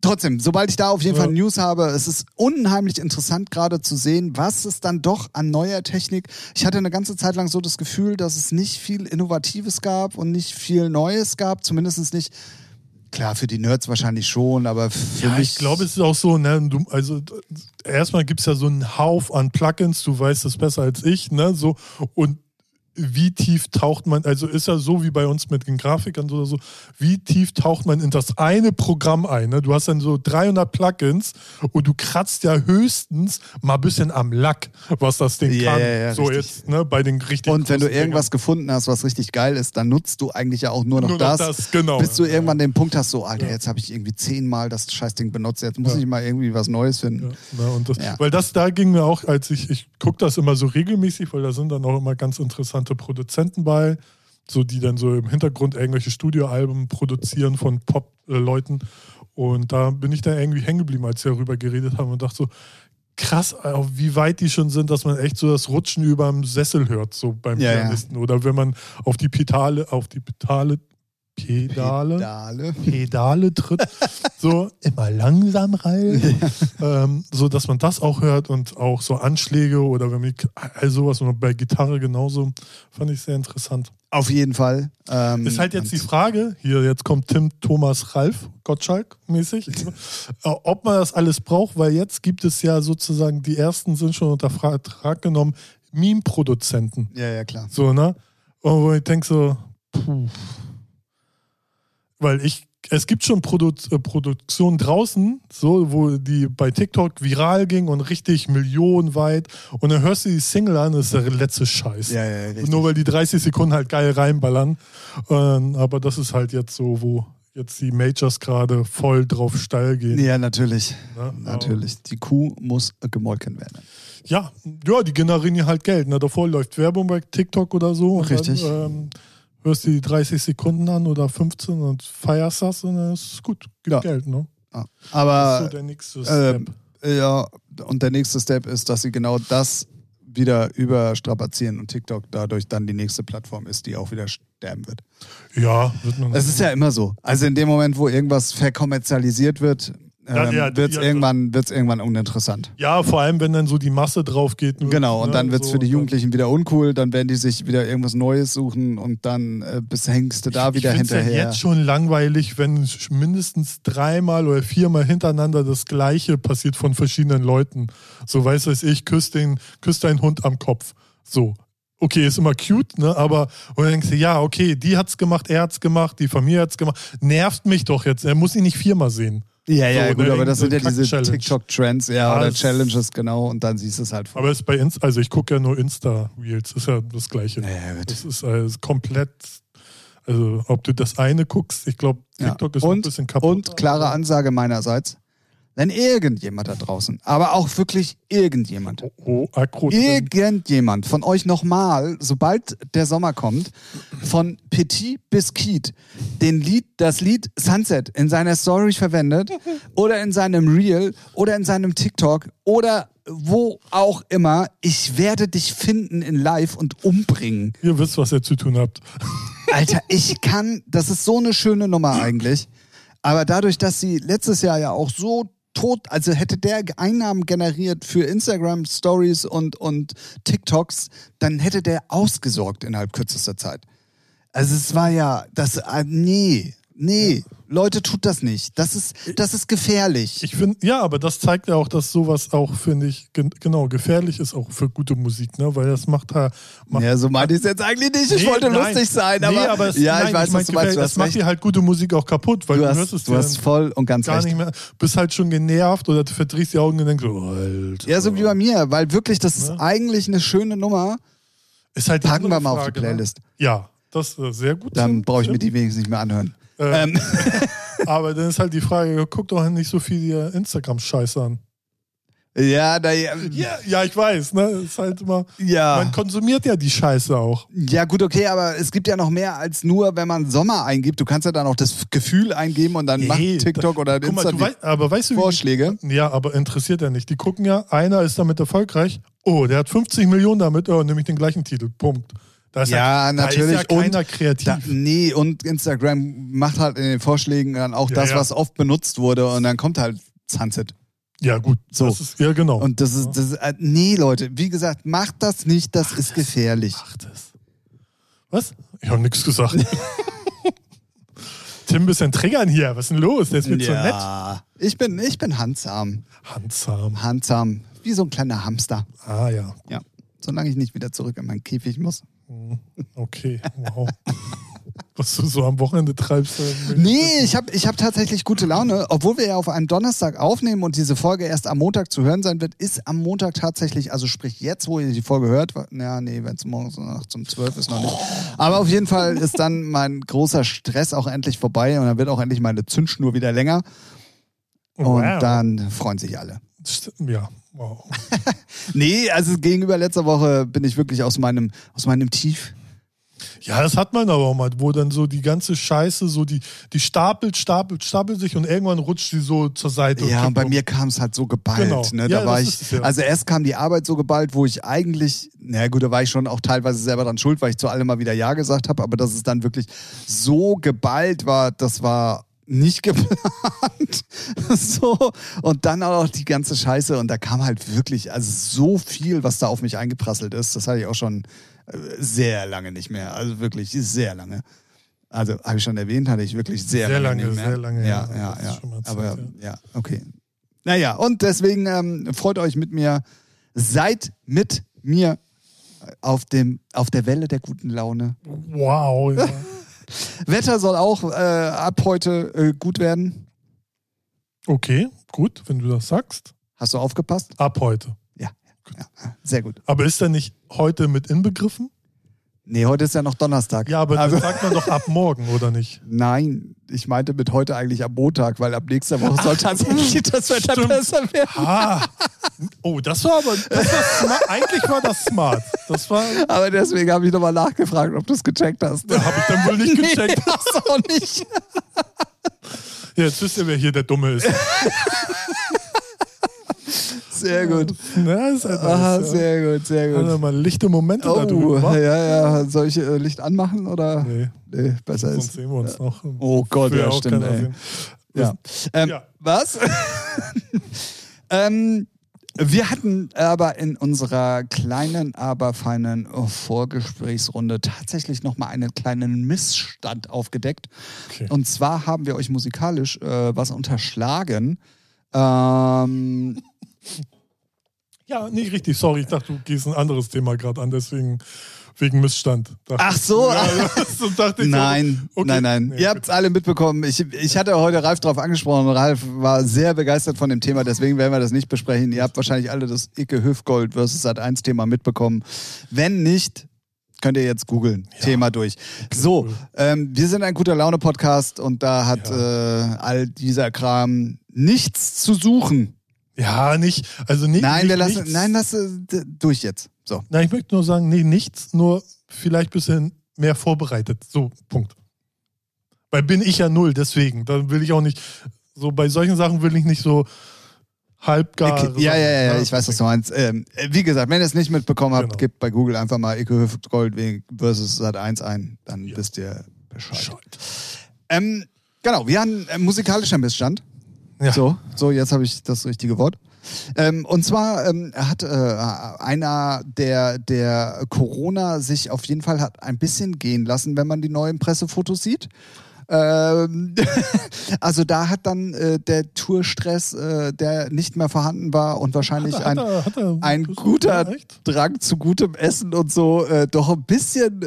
trotzdem, sobald ich da auf jeden Ja. Fall News habe, es ist unheimlich interessant gerade zu sehen, was es dann doch an neuer Technik. Ich hatte eine ganze Zeit lang so das Gefühl, dass es nicht viel Innovatives gab und nicht viel Neues gab, zumindest nicht. Klar, für die Nerds wahrscheinlich schon, aber für Ja, mich. ich glaube, es ist auch so, ne, du, also erstmal gibt es ja so einen Hauf an Plugins, du weißt es besser als ich, ne, so, und wie tief taucht man, also ist ja so wie bei uns mit den Grafikern oder so, wie tief taucht man in das eine Programm ein, ne? Du hast dann so 300 Plugins und du kratzt ja höchstens mal ein bisschen am Lack, was das Ding Ja, kann. ja, ja, so richtig. jetzt, ne, bei den richtigen und wenn du irgendwas gefunden hast, was richtig geil ist, dann nutzt du eigentlich ja auch nur noch, Nur noch das, das, genau. bis du irgendwann den Punkt hast, so, Alter, jetzt habe ich irgendwie zehnmal das Scheißding benutzt, jetzt muss ich mal irgendwie was Neues finden. Das. Weil das da ging mir auch, als ich, ich gucke das immer so regelmäßig, weil da sind dann auch immer ganz interessante Produzenten bei, so die dann so im Hintergrund irgendwelche Studioalben produzieren von Pop-Leuten. Und da bin ich da irgendwie hängen geblieben, als wir darüber geredet haben und dachte so, krass, wie weit die schon sind, dass man echt so das Rutschen über dem Sessel hört, so beim Ja, ja. Pianisten. Oder wenn man auf die Pedale, auf die Pedale, Pedale, Pedale. Pedale tritt, so immer langsam rein, ähm, so dass man das auch hört und auch so Anschläge oder wenn man all sowas und bei Gitarre genauso, fand ich sehr interessant. Auf jeden Fall. Ähm, Ist halt jetzt die Frage, hier jetzt kommt Tim Thomas Ralf, Gottschalk mäßig, äh, ob man das alles braucht, weil jetzt gibt es ja sozusagen, die ersten sind schon unter Vertrag genommen, Meme-Produzenten. Ja, ja, klar. So, ne? Und wo ich denke so, puh. Weil ich, es gibt schon Produ äh, Produktionen draußen, so, wo die bei TikTok viral ging und richtig millionenweit. Und dann hörst du die Single an, das ist der letzte Scheiß. Ja, ja. Nur weil die 30 Sekunden halt geil reinballern. Ähm, aber das ist halt jetzt so, wo jetzt die Majors gerade voll drauf steil gehen. Ja, natürlich. Ne? Natürlich. Die Kuh muss gemolken werden. Ja, ja, die generieren ja halt Geld. Ne? Davor läuft Werbung bei TikTok oder so. Richtig. Dann, ähm, hörst du die 30 Sekunden an oder 15 und feierst das und dann ist es gut. Gibt Ja. Geld, ne? Ja. Aber so der nächste ähm, Step. ja, und der nächste Step ist, dass sie genau das wieder überstrapazieren und TikTok dadurch dann die nächste Plattform ist, die auch wieder sterben wird. Ja, wird man. Es ist ja immer so. Also in dem Moment, wo irgendwas verkommerzialisiert wird, ähm, ja, wird es ja, irgendwann, wird's irgendwann uninteressant. ja, vor allem, wenn dann so die Masse drauf geht. nur, Genau, und ne, dann wird es so, für die Jugendlichen wieder uncool, dann werden die sich wieder irgendwas Neues suchen und dann äh, bis hängst du da wieder ich hinterher. ja jetzt schon langweilig, wenn mindestens dreimal oder viermal hintereinander das Gleiche passiert von verschiedenen Leuten. So, weißt du, ich küsse den, küss deinen Hund am Kopf. So. Okay, ist immer cute, ne? Aber und dann denkst du, ja, okay, die hat's gemacht, er hat's gemacht, die Familie hat's gemacht. Nervt mich doch jetzt. Er muss ihn nicht viermal sehen. ja, ja, so, gut, ne, aber das sind ja diese. TikTok-Trends, ja, Ja, oder es- Challenges, genau, und dann siehst du es halt vor. Aber es ist bei Insta, also ich gucke ja nur Insta-Reels, ist ja das Gleiche. ja, gut. Das ist also komplett, also ob du das eine guckst, ich glaube, Ja. TikTok ist noch ein Und, bisschen kaputt. und klare Ansage meinerseits, wenn irgendjemand da draußen, aber auch wirklich irgendjemand, Oh, aggro. irgendjemand von euch nochmal, sobald der Sommer kommt, von Petit bis den Lied, das Lied Sunset in seiner Story verwendet oder in seinem Reel oder in seinem TikTok oder wo auch immer, ich werde dich finden in Live und umbringen. Ihr wisst, was ihr zu tun habt. Alter, ich kann, das ist so eine schöne Nummer eigentlich. Aber dadurch, dass sie letztes Jahr ja auch so tot, also hätte der Einnahmen generiert für Instagram Stories und, und TikToks, dann hätte der ausgesorgt innerhalb kürzester Zeit. Also es war ja, das, äh, nee, nee. Leute, tut das nicht. Das ist, das ist gefährlich. Ich finde, ja, aber das zeigt ja auch, dass sowas auch, finde ich, gen genau, gefährlich ist auch für gute Musik, ne? Weil das macht halt. Macht, ja, so meinte ich es jetzt eigentlich nicht. Ich Nee, wollte nein. lustig sein, aber, nee, aber es, ja, nein, ich weiß, mein, was du meinst. Du das macht dir halt gute Musik auch kaputt, weil Du du, hast, hörst es du dir hast voll und ganz gar recht. nicht mehr, bist halt schon genervt oder du verdrehst die Augen und denkst, oh, Alter. Ja, so wie bei mir, weil wirklich, das ist Ne? eigentlich eine schöne Nummer. Ist halt Packen wir mal auf die Frage, ne? Playlist. Ja, das ist sehr gut. Dann brauche ich mir die wenigstens nicht mehr anhören. Äh, Ähm, Aber dann ist halt die Frage, guck doch nicht so viel dir Instagram-Scheiße an. ja, da, ja, Ja, ich weiß, ne? Ist halt immer. ja. Man konsumiert ja die Scheiße auch. Ja, gut, okay, aber es gibt ja noch mehr als nur, wenn man Sommer eingibt. Du kannst ja dann auch das Gefühl eingeben und dann macht Nee, TikTok oder Guck mal, Insta du die wei aber weißt du, wie Vorschläge. Ja, aber interessiert ja nicht. Die gucken ja, einer ist damit erfolgreich. Oh, der hat 50 Millionen damit, oh, nämlich den gleichen Titel. Punkt. Da Ja, Da natürlich. ist ja keiner und kreativ. da, nee, und Instagram macht halt in den Vorschlägen dann auch Ja, das, ja. was oft benutzt wurde und dann kommt halt Sunset. ja, gut. So. Ist, ja, genau. Und das ist, das ist, äh, nee, Leute, wie gesagt, macht das nicht, das ist gefährlich. Ach, das. Was? Ich habe nichts gesagt. Tim, bisschen triggern hier. Was ist denn los? Der ist mir zu nett. Ja, ich bin, ich bin handsam. Handsam. Handsam. Wie so ein kleiner Hamster. Ah, ja. Ja. Solange ich nicht wieder zurück in meinen Käfig muss. Okay. Wow. Was du so am Wochenende treibst. äh, Nee, ich habe ich hab tatsächlich gute Laune. Obwohl wir ja auf einen Donnerstag aufnehmen und diese Folge erst am Montag zu hören sein wird, ist am Montag tatsächlich, also sprich jetzt, wo ihr die Folge hört, ja, nee, wenn es morgens nach zum 12 ist noch nicht. Aber auf jeden Fall ist dann mein großer Stress auch endlich vorbei und dann wird auch endlich meine Zündschnur wieder länger. Und Wow. dann freuen sich alle. Ja, wow. Nee, also gegenüber letzter Woche bin ich wirklich aus meinem, aus meinem Tief. Ja, das hat man aber auch mal, wo dann so die ganze Scheiße, so die, die stapelt, stapelt, stapelt sich und irgendwann rutscht die so zur Seite. Ja, und bei kippt mir kam es halt so geballt. Genau. Ne? Ja, Da war das ich, es ja. also erst kam die Arbeit so geballt, wo ich eigentlich, na gut, da war ich schon auch teilweise selber dran schuld, weil ich zu allem mal wieder Ja gesagt habe, aber dass es dann wirklich so geballt war, das war nicht geplant. so. Und dann auch noch die ganze Scheiße. Und da kam halt wirklich, also so viel, was da auf mich eingeprasselt ist. Das hatte ich auch schon äh, sehr lange nicht mehr. Also wirklich sehr lange. Also habe ich schon erwähnt, hatte ich wirklich sehr, Sehr lange, lange, nicht mehr. sehr lange, Ja, ja. ja, ja. Zeit, Aber ja. ja, okay. Naja, und deswegen ähm, freut euch mit mir, seid mit mir auf, dem, auf der Welle der guten Laune. Wow, ja. Wetter soll auch äh, ab heute äh, gut werden. Okay, gut, wenn du das sagst. Hast du aufgepasst? Ab heute. Ja, ja sehr gut. Aber ist er nicht heute mit inbegriffen? Nee, heute ist ja noch Donnerstag. Ja, aber also, das sagt man doch ab morgen, oder nicht? Nein, ich meinte mit heute eigentlich am Montag, weil ab nächster Woche soll tatsächlich das Wetter Stimmt. besser werden. Ah. Oh, das war aber. Das war smart. Eigentlich war das smart. Das war. Aber deswegen habe ich nochmal nachgefragt, ob du es gecheckt hast. Da habe ich dann wohl nicht gecheckt. Nee, hast du auch nicht. Ja, jetzt wisst ihr, wer hier der Dumme ist. Sehr gut. Ja, ist halt Aha, nice, ja. sehr gut, sehr gut. mal lichte Momente da Oh, wa? ja, ja. Soll ich äh, Licht anmachen oder? Nee, Nee, besser sonst ist. sehen wir uns noch. Oh Gott, ja, stimmt, ey. Ja. Ähm, Ja. Was? ähm, wir hatten aber in unserer kleinen, aber feinen Vorgesprächsrunde tatsächlich nochmal einen kleinen Missstand aufgedeckt. Okay. Und zwar haben wir euch musikalisch äh, was unterschlagen. Ähm, Ja, nicht richtig. Sorry, ich dachte, du gehst ein anderes Thema gerade an, deswegen wegen Missstand. Dachte Ach so. Ja, so dachte ich Nein, so, okay. nein, nein. Ihr habt es alle mitbekommen. Ich, ich hatte heute Ralf drauf angesprochen. Ralf war sehr begeistert von dem Thema, deswegen werden wir das nicht besprechen. Ihr habt wahrscheinlich alle das Icke Hüftgold versus Sat 1 Thema mitbekommen. Wenn nicht, könnt ihr jetzt googeln. Thema durch. So, ähm, wir sind ein guter Laune-Podcast und da hat Ja. äh, all dieser Kram nichts zu suchen. Ja, nicht. Also nicht. nein, nicht, wir lassen, nichts. nein, lass äh, durch jetzt. So. Nein, ich möchte nur sagen, nee, nichts, nur vielleicht ein bisschen mehr vorbereitet. So, Punkt. Weil bin ich ja null, deswegen. Da will ich auch nicht, so bei solchen Sachen will ich nicht so halbgar. Okay. Ja, ja, ja, ja, ich weiß, was du meinst. Ähm, äh, wie gesagt, wenn ihr es nicht mitbekommen habt, Genau. gebt bei Google einfach mal Icke Hüftgold versus Sat 1 ein, dann Ja. wisst ihr Bescheid. Bescheid. Ähm, genau, wir haben äh, musikalischer Missstand. Ja. So, so, jetzt habe ich das richtige Wort. Ähm, und zwar ähm, hat äh, einer der, der Corona sich auf jeden Fall hat ein bisschen gehen lassen, wenn man die neuen Pressefotos sieht. Ähm, also da hat dann äh, der Tourstress, äh, der nicht mehr vorhanden war und wahrscheinlich Hat er- ein, hat er- hat er- ein guter ja? Drang zu gutem Essen und so äh, doch ein bisschen, äh,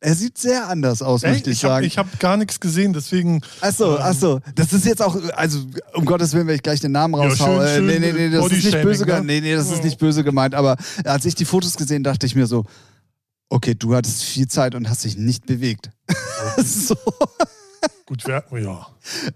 er sieht sehr anders aus, Echt? möchte ich Ich habe sagen. hab gar nichts gesehen, deswegen. Achso, ähm, achso. Das ist jetzt auch, also um Gottes Willen, wenn ich gleich den Namen Ja, raushaue. schön, äh, nee, nee, nee, das ist nicht böse ne? Nee, nee, das ist Ja. nicht böse gemeint. Aber als ich die Fotos gesehen, dachte ich mir so, okay, du hattest viel Zeit und hast dich nicht bewegt. so. Gut, wer, ja.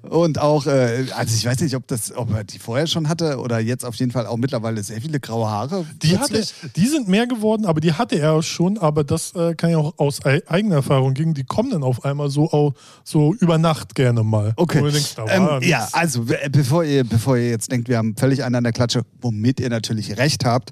Und auch, äh, also ich weiß nicht, ob das, ob er die vorher schon hatte oder jetzt auf jeden Fall auch mittlerweile sehr viele graue Haare. Die, hatte, plötzlich. die sind mehr geworden, aber die hatte er schon. Aber das äh, kann ich auch aus ei- eigener Erfahrung gegen. Die kommen dann auf einmal so, au- so über Nacht gerne mal. Okay. Denkst, Ähm, ja, also be- bevor ihr, bevor ihr jetzt denkt, wir haben völlig einen an der Klatsche, womit ihr natürlich recht habt.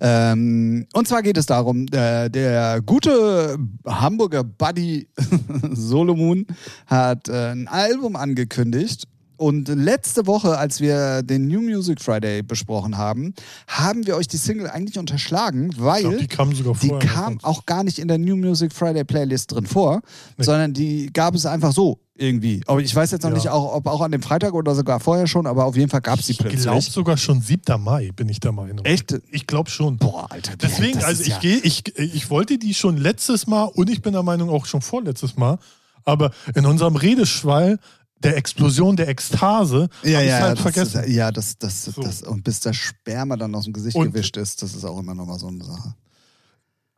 Ähm, und zwar geht es darum, äh, der gute Hamburger Buddy Solomon hat äh, ein Album angekündigt. Und letzte Woche, als wir den New Music Friday besprochen haben, haben wir euch die Single eigentlich unterschlagen, weil glaub, die kam sogar die kam auch gar nicht in der New Music Friday Playlist drin vor, Nee. sondern die gab es einfach so irgendwie. Aber ich weiß jetzt noch Ja. nicht, auch, ob auch an dem Freitag oder sogar vorher schon, aber auf jeden Fall gab es die Ich glaube plötzlich. sogar schon 7. Mai, bin ich der Meinung. Echt? Ich glaube schon. Boah, Alter. Deswegen, das also ist ich ja- gehe, ich, ich wollte die schon letztes Mal und ich bin der Meinung auch schon vorletztes Mal, aber in unserem Redeschwall der Explosion der Ekstase Ja, ja, halt das vergessen. Ist, ja, das, das, So. das, und bis das Sperma dann aus dem Gesicht Und- gewischt ist, das ist auch immer nochmal so eine Sache.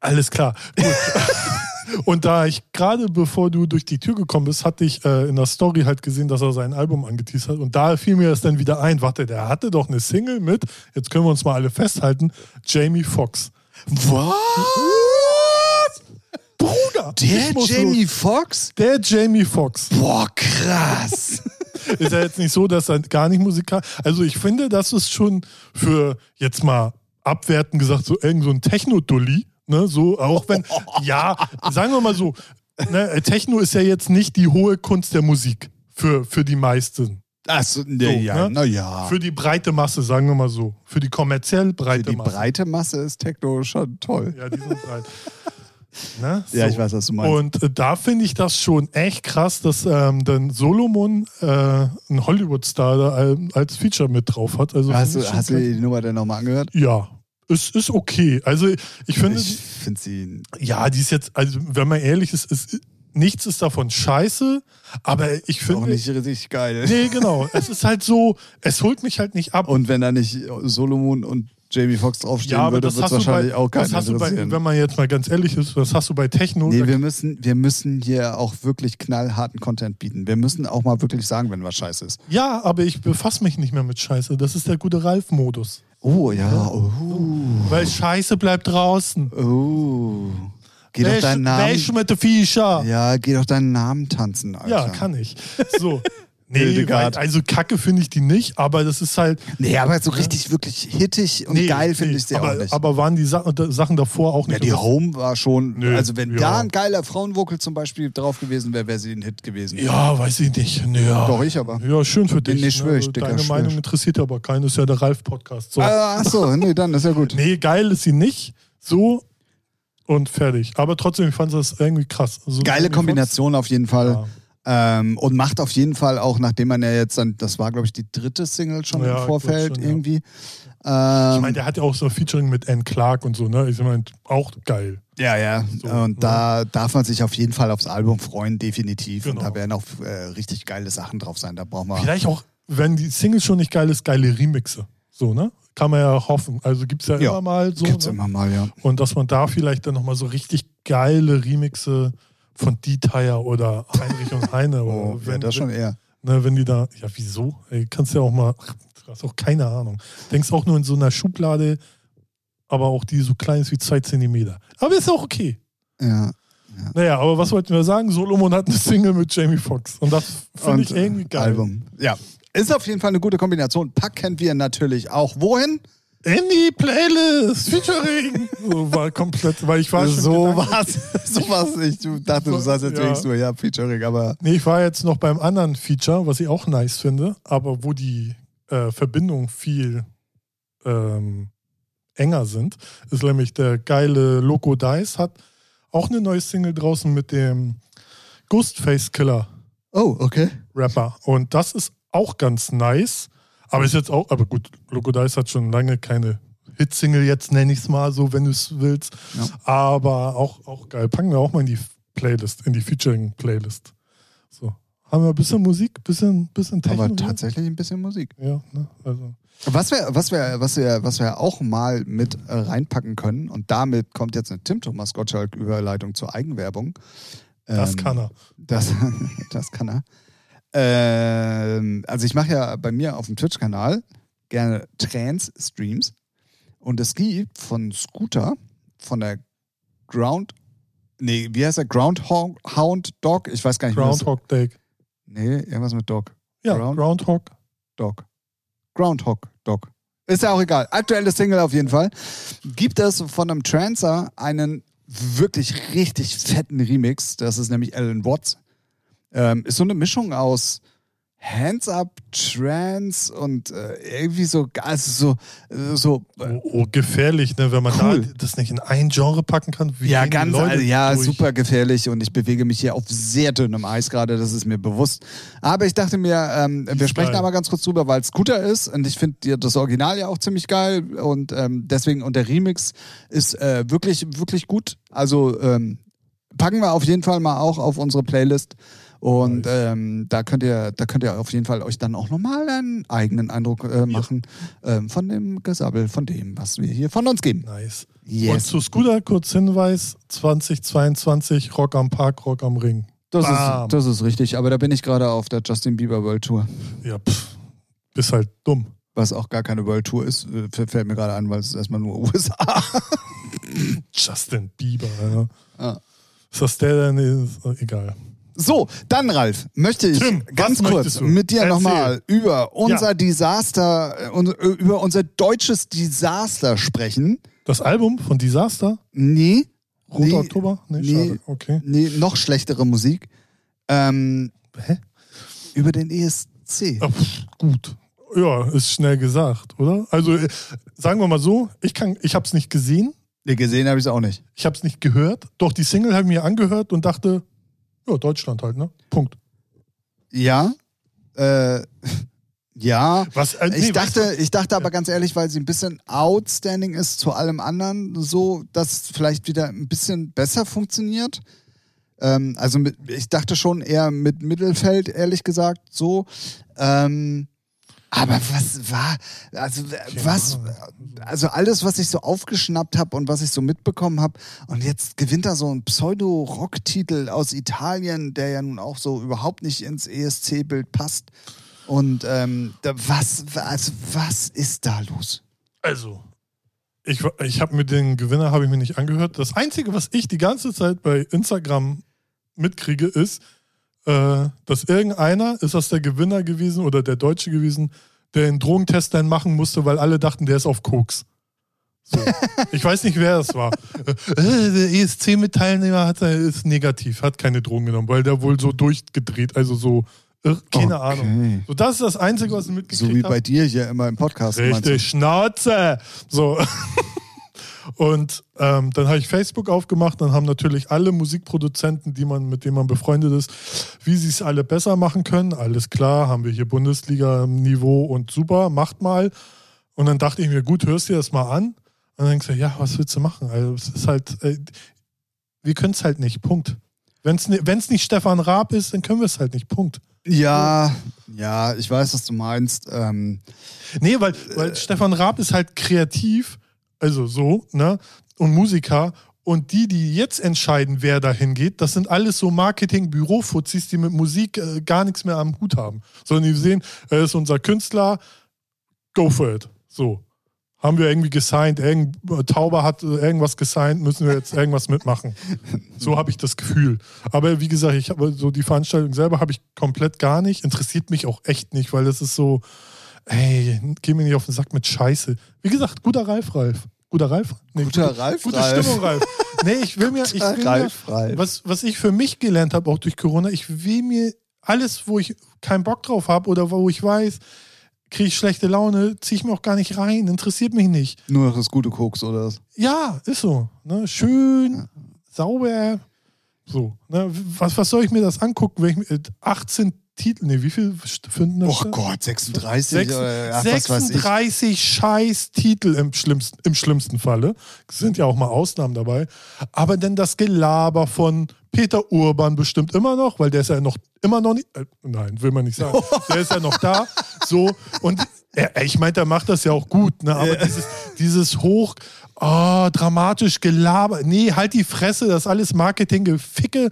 Alles klar. Und da ich gerade bevor du durch die Tür gekommen bist, hatte ich äh, in der Story halt gesehen, dass er sein Album angeteased hat. Und da fiel mir das dann wieder ein. Warte, der hatte doch eine Single mit, jetzt können wir uns mal alle festhalten, Jamie Foxx. Was? Bruder! Der Jamie los. Foxx? Der Jamie Foxx. Boah, krass. ist ja jetzt nicht so, dass er gar nicht musikal. Also ich finde, das ist schon für jetzt mal abwertend gesagt so irgend so ein Techno-Dulli. Ne, so auch wenn ja, sagen wir mal so, ne, Techno ist ja jetzt nicht die hohe Kunst der Musik für für die meisten. Achso, ne, So, ja, ne? ja. Für die breite Masse, sagen wir mal so, für die kommerziell Für breite die Masse. breite Masse ist Techno schon toll. Ja, die sind breit. Ne? Ja, So. ich weiß, was du meinst. Und äh, da finde ich das schon echt krass, dass ähm, dann Solomon äh, einen Hollywood-Star da al- als Feature mit drauf hat. Also hast du, hast du die Nummer denn nochmal angehört? Ja, es ist okay. Also ich finde, Ich finde sie. ja, die ist jetzt, also wenn man ehrlich ist, ist nichts ist davon scheiße, aber ich Auch finde. nicht richtig geil. Nee, genau. es ist halt so, es holt mich halt nicht ab. Und wenn da nicht Solomon und Jamie Foxx draufstehen ja, aber würde, das wird es du bei, wahrscheinlich auch keinen das hast du bei, interessieren. wenn man jetzt mal ganz ehrlich ist, das hast du bei Techno. Nee, wir müssen, wir müssen hier auch wirklich knallharten Content bieten. Wir müssen auch mal wirklich sagen, wenn was scheiße ist. ja, aber ich befasse mich nicht mehr mit Scheiße. Das ist der gute Ralf-Modus. Oh ja, oh. Weil Scheiße bleibt draußen. oh. Geh doch deinen Namen. welch mit der Viecher. Ja, geh doch deinen Namen tanzen, Alter. Ja, kann ich. So. Nee, weil, also Kacke finde ich die nicht, aber das ist halt. Nee, aber so richtig, wirklich hittig und Nee, geil finde nee, ich sie aber, auch nicht. Aber waren die Sa Sachen davor auch ja, nicht? die Aber- Home war schon, Nö, also wenn ja. da ein geiler Frauenvocal zum Beispiel drauf gewesen wäre, wäre sie ein Hit gewesen. Ja, weiß ich nicht. Nee, ja. Doch, ich aber. Ja, schön für dich. Nee, schwör ich, ne? Dicker, Deine Meinung interessiert aber keinen, ist ja der Ralf-Podcast. So. Ah, Ach so, nee, dann ist ja gut. Nee, geil ist sie nicht. So und fertig. Aber trotzdem, ich fand das irgendwie krass. So, Geile Kombination auf jeden Fall. Ja. Ähm, und macht auf jeden Fall auch, nachdem man ja jetzt dann, das war glaube ich die dritte Single schon Ja, im ich Vorfeld schon, ja. irgendwie. Ich Ähm, meine, der hat ja auch so ein Featuring mit Anne Clark und so, ne? Ich meine, auch geil. ja, ja. So, und ne? da darf man sich auf jeden Fall aufs Album freuen, definitiv. Und Genau. da werden auch äh, richtig geile Sachen drauf sein. Da brauchen wir. Vielleicht auch, wenn die Single schon nicht geil ist, geile Remixe. So, ne? Kann man ja hoffen. Also gibt es ja, Ja, immer mal so. Gibt's ne? immer mal, ja. Und dass man da vielleicht dann nochmal so richtig geile Remixe von Dieter oder Heinrich und Heine. Oh, oder ja, das schon eher. Ne, wenn die da, ja, wieso? Ey, kannst ja auch mal, du hast auch keine Ahnung. Denkst auch nur in so einer Schublade, aber auch die so klein ist wie zwei Zentimeter. Aber ist auch okay. Ja. Naja, aber was wollten wir sagen? Solomon hat eine Single mit Jamie Foxx. Und das finde ich irgendwie geil. Album. Ja. Ist auf jeden Fall eine gute Kombination. Packen wir natürlich auch. Wohin? In die Playlist, Featuring. so war komplett, weil ich war So was. so was. Ich dachte, du sagst jetzt Ja. wenigstens nur, ja, Featuring, aber. Nee, ich war jetzt noch beim anderen Feature, was ich auch nice finde, aber wo die äh, Verbindungen viel ähm, enger sind, ist nämlich der geile Loco Dice hat auch eine neue Single draußen mit dem Ghostface Killer Oh, okay. Rapper. Und das ist auch ganz nice. Aber ist jetzt auch, aber gut, Loco Dice hat schon lange keine Hitsingle, jetzt nenne ich es mal so, wenn du es willst. Ja. Aber auch, auch geil. Packen wir auch mal in die Playlist, in die Featuring-Playlist. So. Haben wir ein bisschen Musik, bisschen, bisschen Techno. Aber tatsächlich ein bisschen Musik. Ja, ne? Also. Was wir, was wir, was wir, was wir auch mal mit äh, reinpacken können, und damit kommt jetzt eine Tim Thomas Gottschalk-Überleitung zur Eigenwerbung. Das Ähm, kann er. Das, das kann er. Ähm, also ich mache ja bei mir auf dem Twitch-Kanal gerne Trans-Streams. Und es gibt von Scooter, von der Ground, nee, wie heißt der? Groundhound Dog? Ich weiß gar nicht, Groundhog Day. Nee, irgendwas mit Dog. Ja, Ground- Groundhog. Dog. Groundhog Dog. Ist ja auch egal. Aktuelle Single auf jeden Fall. Gibt es von einem Trancer einen wirklich richtig fetten Remix. Das ist nämlich Alan Watts. Ähm, ist so eine Mischung aus Hands Up, Trance und äh, irgendwie so, also so, äh, so Oh, oh, gefährlich, ne? wenn man Cool. da das nicht in ein Genre packen kann. Wie ja, ganz, also, ja, durch? super gefährlich und ich bewege mich hier auf sehr dünnem Eis gerade, das ist mir bewusst. Aber ich dachte mir, ähm, wir sprechen aber ganz kurz drüber, weil es Scooter ist und ich finde das Original ja auch ziemlich geil und ähm, deswegen, und der Remix ist äh, wirklich, wirklich gut. Also ähm, packen wir auf jeden Fall mal auch auf unsere Playlist. Und ähm, da könnt ihr, da könnt ihr auf jeden Fall euch dann auch nochmal einen eigenen Eindruck äh, machen ähm, von dem Gesabbel, von dem, was wir hier von uns geben. Nice. Und Yes. zu Scooter kurz Hinweis: 2022 Rock am Park, Rock am Ring. Das Bam. ist, das ist richtig, aber da bin ich gerade auf der Justin Bieber World Tour. Ja, pff, bist halt dumm. Was auch gar keine World Tour ist, äh, fällt mir gerade an, weil es erstmal nur USA. Justin Bieber. Ja. Ist das der, der ist, egal. So, dann Ralf, möchte ich Tim, ganz kurz mit dir nochmal über unser Ja. Desaster, äh, äh, über unser deutsches Desaster sprechen. Das Album von Disaster? Nee, Roter Nee, Oktober? Nee, nee. schade. Okay. nee, noch schlechtere Musik. Ähm, Hä? über den ESC. Pff, gut. Ja, ist schnell gesagt, oder? Also, äh, sagen wir mal so, ich kann, ich hab's nicht gesehen, Nee, gesehen habe ich es auch nicht. ich hab's nicht gehört, doch die Single habe ich mir angehört und dachte, ja, Deutschland halt, ne? Punkt. Ja, äh, ja. Was, äh, Ich nee, dachte, ich dachte aber ganz ehrlich, weil sie ein bisschen outstanding ist zu allem anderen, so, dass vielleicht wieder ein bisschen besser funktioniert. Ähm, also mit, ich dachte schon eher mit Mittelfeld, ehrlich gesagt, so. Ähm, aber was war, also was, also alles, was ich so aufgeschnappt habe und was ich so mitbekommen habe, und jetzt gewinnt da so ein Pseudo-Rock-Titel aus Italien, der ja nun auch so überhaupt nicht ins ESC-Bild passt. Und ähm, was, also was ist da los? Also, ich, ich habe mir den Gewinner habe ich mir nicht angehört. Das Einzige, was ich die ganze Zeit bei Instagram mitkriege, ist, äh, dass irgendeiner, ist das der Gewinner gewesen oder der Deutsche gewesen, der einen Drogentest dann machen musste, weil alle dachten, der ist auf Koks. So. Ich weiß nicht, wer das war. Äh, der ESC-Mitteilnehmer hat, äh, ist negativ, hat keine Drogen genommen, weil der wohl so durchgedreht, also so, äh, keine Okay. Ahnung. So, das ist das Einzige, was ich mitgekriegt So wie habe. bei dir hier immer im Podcast. Richtig, Schnauze! So. Und ähm, dann habe ich Facebook aufgemacht, dann haben natürlich alle Musikproduzenten, die man, mit denen man befreundet ist, wie sie es alle besser machen können. Alles klar, haben wir hier Bundesliga-Niveau und super, macht mal. Und dann dachte ich mir, gut, hörst dir das mal an. Und dann denkst du, ja, was willst du machen? Also es ist halt, äh, wir können es halt nicht, Punkt. Wenn es nicht Stefan Raab ist, dann können wir es halt nicht, Punkt. Ja, ja, ich weiß, was du meinst. Ähm, Nee, weil, weil Stefan Raab ist halt kreativ, also so, ne? Und Musiker. Und die, die jetzt entscheiden, wer da hingeht, das sind alles so Marketing-Bürofuzis, die mit Musik äh, gar nichts mehr am Hut haben. Sondern die sehen, er ist unser Künstler, go for it. So. Haben wir irgendwie gesigned, irgend, Tauber hat äh, irgendwas gesigned, müssen wir jetzt irgendwas mitmachen. So habe ich das Gefühl. Aber wie gesagt, ich habe so die Veranstaltung selber habe ich komplett gar nicht. Interessiert mich auch echt nicht, weil das ist so, ey, geh mir nicht auf den Sack mit Scheiße. Wie gesagt, guter Ralf, Ralf. Guter Ralf? Nee, Guter gute, Ralf, Gute Ralf. Stimmung, Ralf. Nee, ich will mir, ich will mir Ralf, Ralf. was, was ich für mich gelernt habe, auch durch Corona, ich will mir alles, wo ich keinen Bock drauf habe oder wo ich weiß, kriege ich schlechte Laune, ziehe ich mir auch gar nicht rein, interessiert mich nicht. nur noch das gute Koks oder was? Ja, ist so. Ne? Schön, sauber, So, ne? was, was soll ich mir das angucken? Wenn ich, mir- äh, 18 Titel, nee, wie viel finden das? Oh statt? Gott, 36 Sechs- oder ich. 36 scheiß Titel im schlimmsten, im schlimmsten Falle. Sind ja auch mal Ausnahmen dabei. Aber denn das Gelaber von Peter Urban bestimmt immer noch, weil der ist ja noch immer noch nicht. Äh, nein, will man nicht sagen. Der ist ja noch da. So. Und er, ich meine, der macht das ja auch gut, ne? Aber dieses, dieses hoch. ah, dramatisch Gelaber. Nee, halt die Fresse, das ist alles Marketing-Geficke.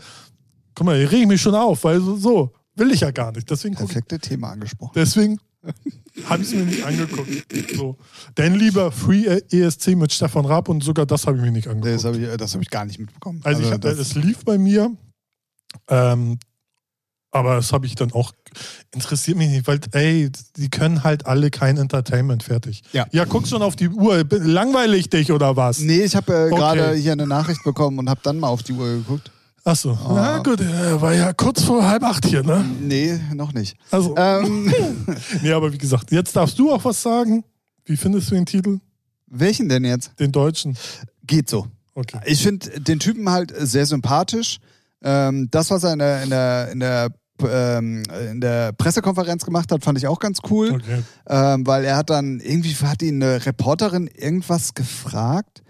Guck mal, hier reg ich mich schon auf, weil so will ich ja gar nicht. Deswegen guck ich Perfekte Thema angesprochen. Deswegen habe ich es mir nicht angeguckt. So. Denn lieber Free ESC mit Stefan Raab und sogar das habe ich mir nicht angeguckt. Das habe ich, das hab ich gar nicht mitbekommen. also ich, hab- das, es lief bei mir, ähm, aber das habe ich dann auch, interessiert mich nicht, weil, ey, die können halt alle kein Entertainment fertig. Ja. Ja, guck schon auf die Uhr, langweile ich dich oder was? nee, ich habe äh, Okay. gerade hier eine Nachricht bekommen und habe dann mal auf die Uhr geguckt. Achso, Ah. na gut, äh, war ja kurz vor halb acht hier, ne? Nee, noch nicht. Also, Ähm, nee, aber wie gesagt, jetzt darfst du auch was sagen. Wie findest du den Titel? welchen denn jetzt? Den deutschen? Geht so. Okay. Ich finde den Typen halt sehr sympathisch. Ähm, das, was er in der, in der, in der, ähm, in der Pressekonferenz gemacht hat, fand ich auch ganz cool. Okay. Ähm, weil er hat dann irgendwie hat ihn eine Reporterin irgendwas gefragt,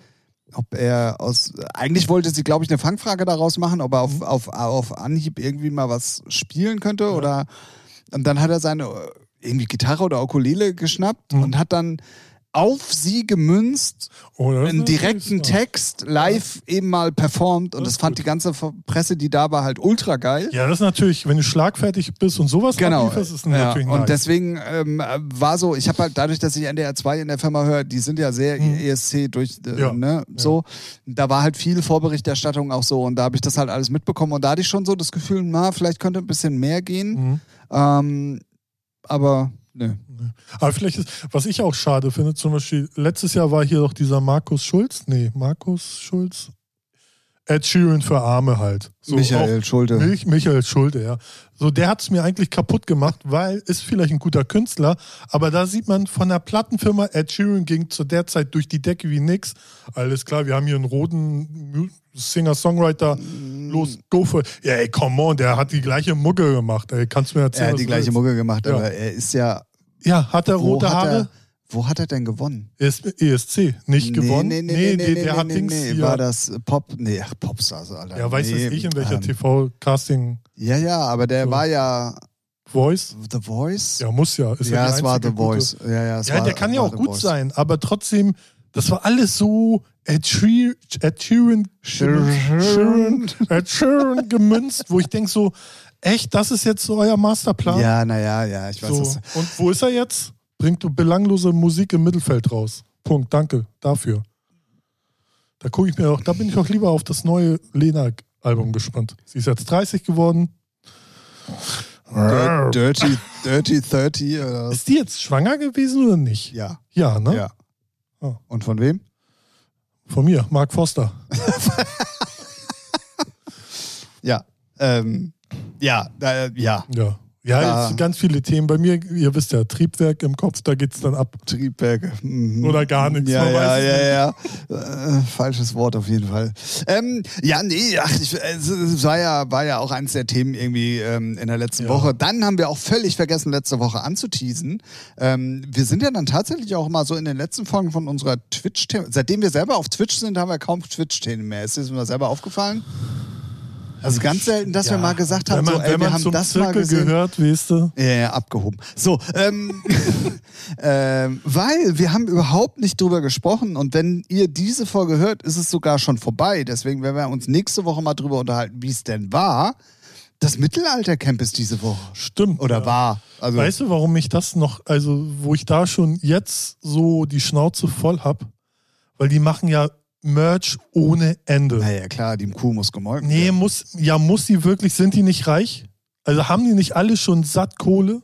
ob er aus eigentlich wollte sie glaube ich eine Fangfrage daraus machen, ob er auf, auf, auf Anhieb irgendwie mal was spielen könnte oder und dann hat er seine äh, irgendwie Gitarre oder Ukulele geschnappt Mhm. und hat dann auf sie gemünzt Oh, einen direkten. Text live eben mal performt und Das das fand gut. die ganze Presse, die da war, halt ultra geil. Ja, das ist natürlich, wenn du schlagfertig bist und sowas Genau. ablieferst, ist ja. natürlich Und nice. deswegen ähm, war so, ich habe halt dadurch, dass ich NDR 2 in der Firma höre, die sind ja sehr Mhm. ESC durch, äh, Ja. ne, so. Da war halt viel Vorberichterstattung auch so und da habe ich das halt alles mitbekommen und da hatte ich schon so das Gefühl, na, vielleicht könnte ein bisschen mehr gehen. Mhm. Ähm, aber nö. Aber vielleicht ist, was ich auch schade finde, zum Beispiel, letztes Jahr war hier doch dieser Markus Schulz, nee, Markus Schulz, Ed Sheeran für Arme halt. So, Michael Schulte. Mich, Michael Schulte, ja. So, der hat es mir eigentlich kaputt gemacht, weil ist vielleicht ein guter Künstler, aber da sieht man von der Plattenfirma, Ed Sheeran ging zu der Zeit durch die Decke wie nix. Alles klar, wir haben hier einen roten Singer-Songwriter, los, go for it. Ja, ey, come on, der hat die gleiche Mucke gemacht, ey, kannst du mir erzählen, Er hat die gleiche willst? Mucke gemacht, Ja. aber er ist ja. Ja, hat er Wo rote hat Haare? Er, wo hat er denn gewonnen? ESC, nicht gewonnen. Nee, nee, nee, nee, nee, der nee, hat nee, Dings nee. hier. War das Pop? Nee, ach, Popstars, Alter. ja, weiß nee, es ich, in welcher ähm, TV-Casting Ja, ja, aber der So. war ja Voice. The Voice. Ja, muss ja. Ist ja, die es war The Voice. Gute. Ja, ja, es Ja, war, der kann ja auch gut Voice. sein, aber trotzdem, das war alles so Ed Sheeran, Ed Sheeran, Sheeran, Ed Sheeran gemünzt, wo ich denke so, echt, das ist jetzt so euer Masterplan? Ja, naja, ja, ich weiß so. es. Und wo ist er jetzt? Bringt du belanglose Musik im Mittelfeld raus. Punkt, danke dafür. Da gucke ich mir auch, da bin ich auch lieber auf das neue Lena-Album gespannt. Sie ist jetzt 30 geworden. Dir- Dirty, Dirty 30 oder was? Ist die jetzt schwanger gewesen oder nicht? Ja, Ja, ne? ja. Oh. Und von wem? Von mir, Mark Foster. Ja. Ähm, ja, äh, ja. Ja. Ja, Ja. es sind ganz viele Themen. Bei mir, ihr wisst ja, Triebwerk im Kopf, da geht's dann ab. Triebwerke. Mhm. Oder gar nichts, Ja, ja, es ja, ja. Äh, falsches Wort auf jeden Fall. Ähm, ja, nee, ach, ich, es, es war, ja, war ja auch eines der Themen irgendwie ähm, in der letzten Ja. Woche. Dann haben wir auch völlig vergessen, letzte Woche anzuteasen. Ähm, wir sind ja dann tatsächlich auch mal so in den letzten Folgen von unserer Twitch-Themen. Seitdem wir selber auf Twitch sind, haben wir kaum Twitch-Themen mehr. Ist dir das mal selber aufgefallen? Also ganz selten, dass wir mal gesagt haben, wenn man, so, ey, wir haben zum das mal Zirkel gesehen. gehört, weißt du. Ja, ja, abgehoben. So, ähm, ähm, weil wir haben überhaupt nicht drüber gesprochen und wenn ihr diese Folge hört, ist es sogar schon vorbei. Deswegen werden wir uns nächste Woche mal drüber unterhalten, wie es denn war. Das Mittelaltercamp ist diese Woche. Stimmt. Oder ja. war. Also, Weißt du, warum ich das noch, also wo ich da schon jetzt so die Schnauze voll hab? Weil die machen ja Merch ohne Ende. naja, klar, die Kuh muss gemolken Nee, werden. muss, ja, muss die wirklich, sind die nicht reich? Also haben die nicht alle schon satt Kohle?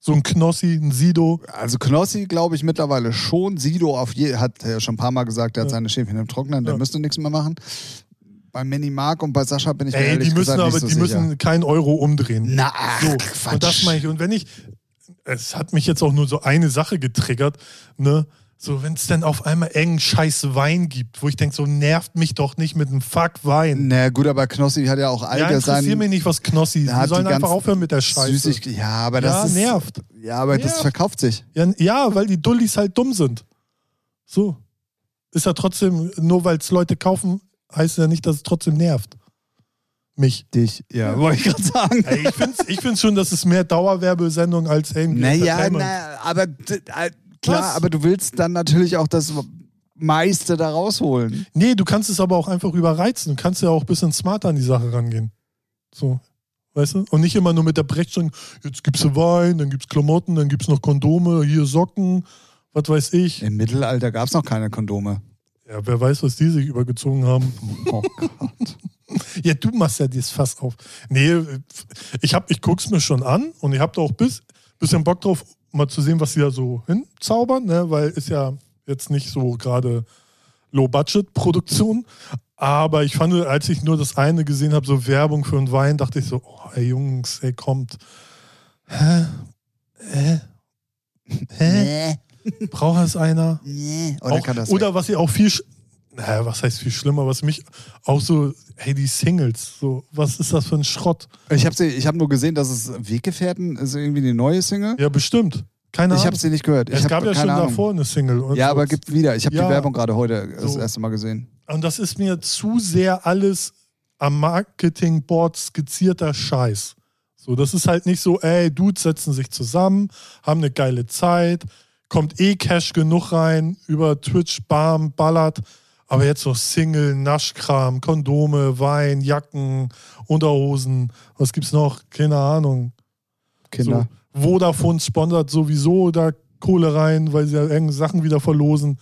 So ein Knossi, ein Sido. Also Knossi, glaube ich, mittlerweile schon. Sido auf je, hat er ja schon ein paar Mal gesagt, der hat Ja. seine Schäfchen im Trocknen, der Ja. müsste nichts mehr machen. Bei Mini Mark und bei Sascha bin ich Ey, ehrlich die müssen gesagt aber, so die sicher. müssen keinen Euro umdrehen. Na, ach, So, Quatsch. und das meine ich. Und wenn ich, es hat mich jetzt auch nur so eine Sache getriggert, ne? So, wenn es dann auf einmal engen scheiß Wein gibt, wo ich denke, so nervt mich doch nicht mit einem Fuck Wein. Na gut, aber Knossi hat ja auch Ja, allgemein. interessiert mich nicht, was Knossi. Er Die sollen die einfach aufhören mit der Scheiße. Süßig, ja, aber das Ja, ist, nervt. Ja, aber das Nervt. verkauft sich. Ja, ja, weil die Dullis halt dumm sind. So. Ist ja trotzdem, nur weil es Leute kaufen, heißt ja nicht, dass es trotzdem nervt. Mich. Dich, ja, wollte ich gerade sagen. Ey, ich finde ich find's schon, dass es mehr Dauerwerbesendung als irgendwie. Naja, na, aber äh, klar, Was? aber du willst dann natürlich auch das meiste da rausholen. Nee, du kannst es aber auch einfach überreizen. Du kannst ja auch ein bisschen smarter an die Sache rangehen. So. Weißt du? Und nicht immer nur mit der Brechstange, jetzt gibt's Wein, dann gibt's Klamotten, dann gibt's noch Kondome, hier Socken, was weiß ich. Im Mittelalter gab es noch keine Kondome. Ja, wer weiß, was die sich übergezogen haben. Oh Gott. Ja, du machst ja dieses Fass auf. Nee, ich, hab, ich guck's mir schon an und ich habe da auch bis, bisschen Bock drauf, mal zu sehen, was sie da so hinzaubern, ne? weil ist ja jetzt nicht so gerade Low-Budget-Produktion. Aber ich fand, als ich nur das eine gesehen habe, so Werbung für einen Wein, dachte ich so, oh, ey Jungs, ey, kommt. Hä? Hä? Hä? Braucht das einer? nee. Oder auch, kann das oder was ich auch viel, naja, was heißt viel schlimmer, was mich auch so, hey, die Singles, so, was ist das für ein Schrott? Ich habe ich hab nur gesehen, dass es Weggefährten ist irgendwie die neue Single. Ja, bestimmt. Keine ich Ahnung. habe sie nicht gehört. Ich es hab gab ja schon Ahnung. davor eine Single. Ja, so. aber gibt wieder. Ich habe Ja. die Werbung gerade heute das So. erste Mal gesehen. Und das ist mir zu sehr alles am Marketingboard skizzierter Scheiß. So, das ist halt nicht so, ey, Dudes setzen sich zusammen, haben eine geile Zeit, kommt eh Cash genug rein, über Twitch, bam, ballert. Aber jetzt so Single, Naschkram, Kondome, Wein, Jacken, Unterhosen, was gibt's noch? Keine Ahnung. Kinder. So, Vodafone sponsert sowieso da Kohle rein, weil sie ja irgendeine Sachen wieder verlosen.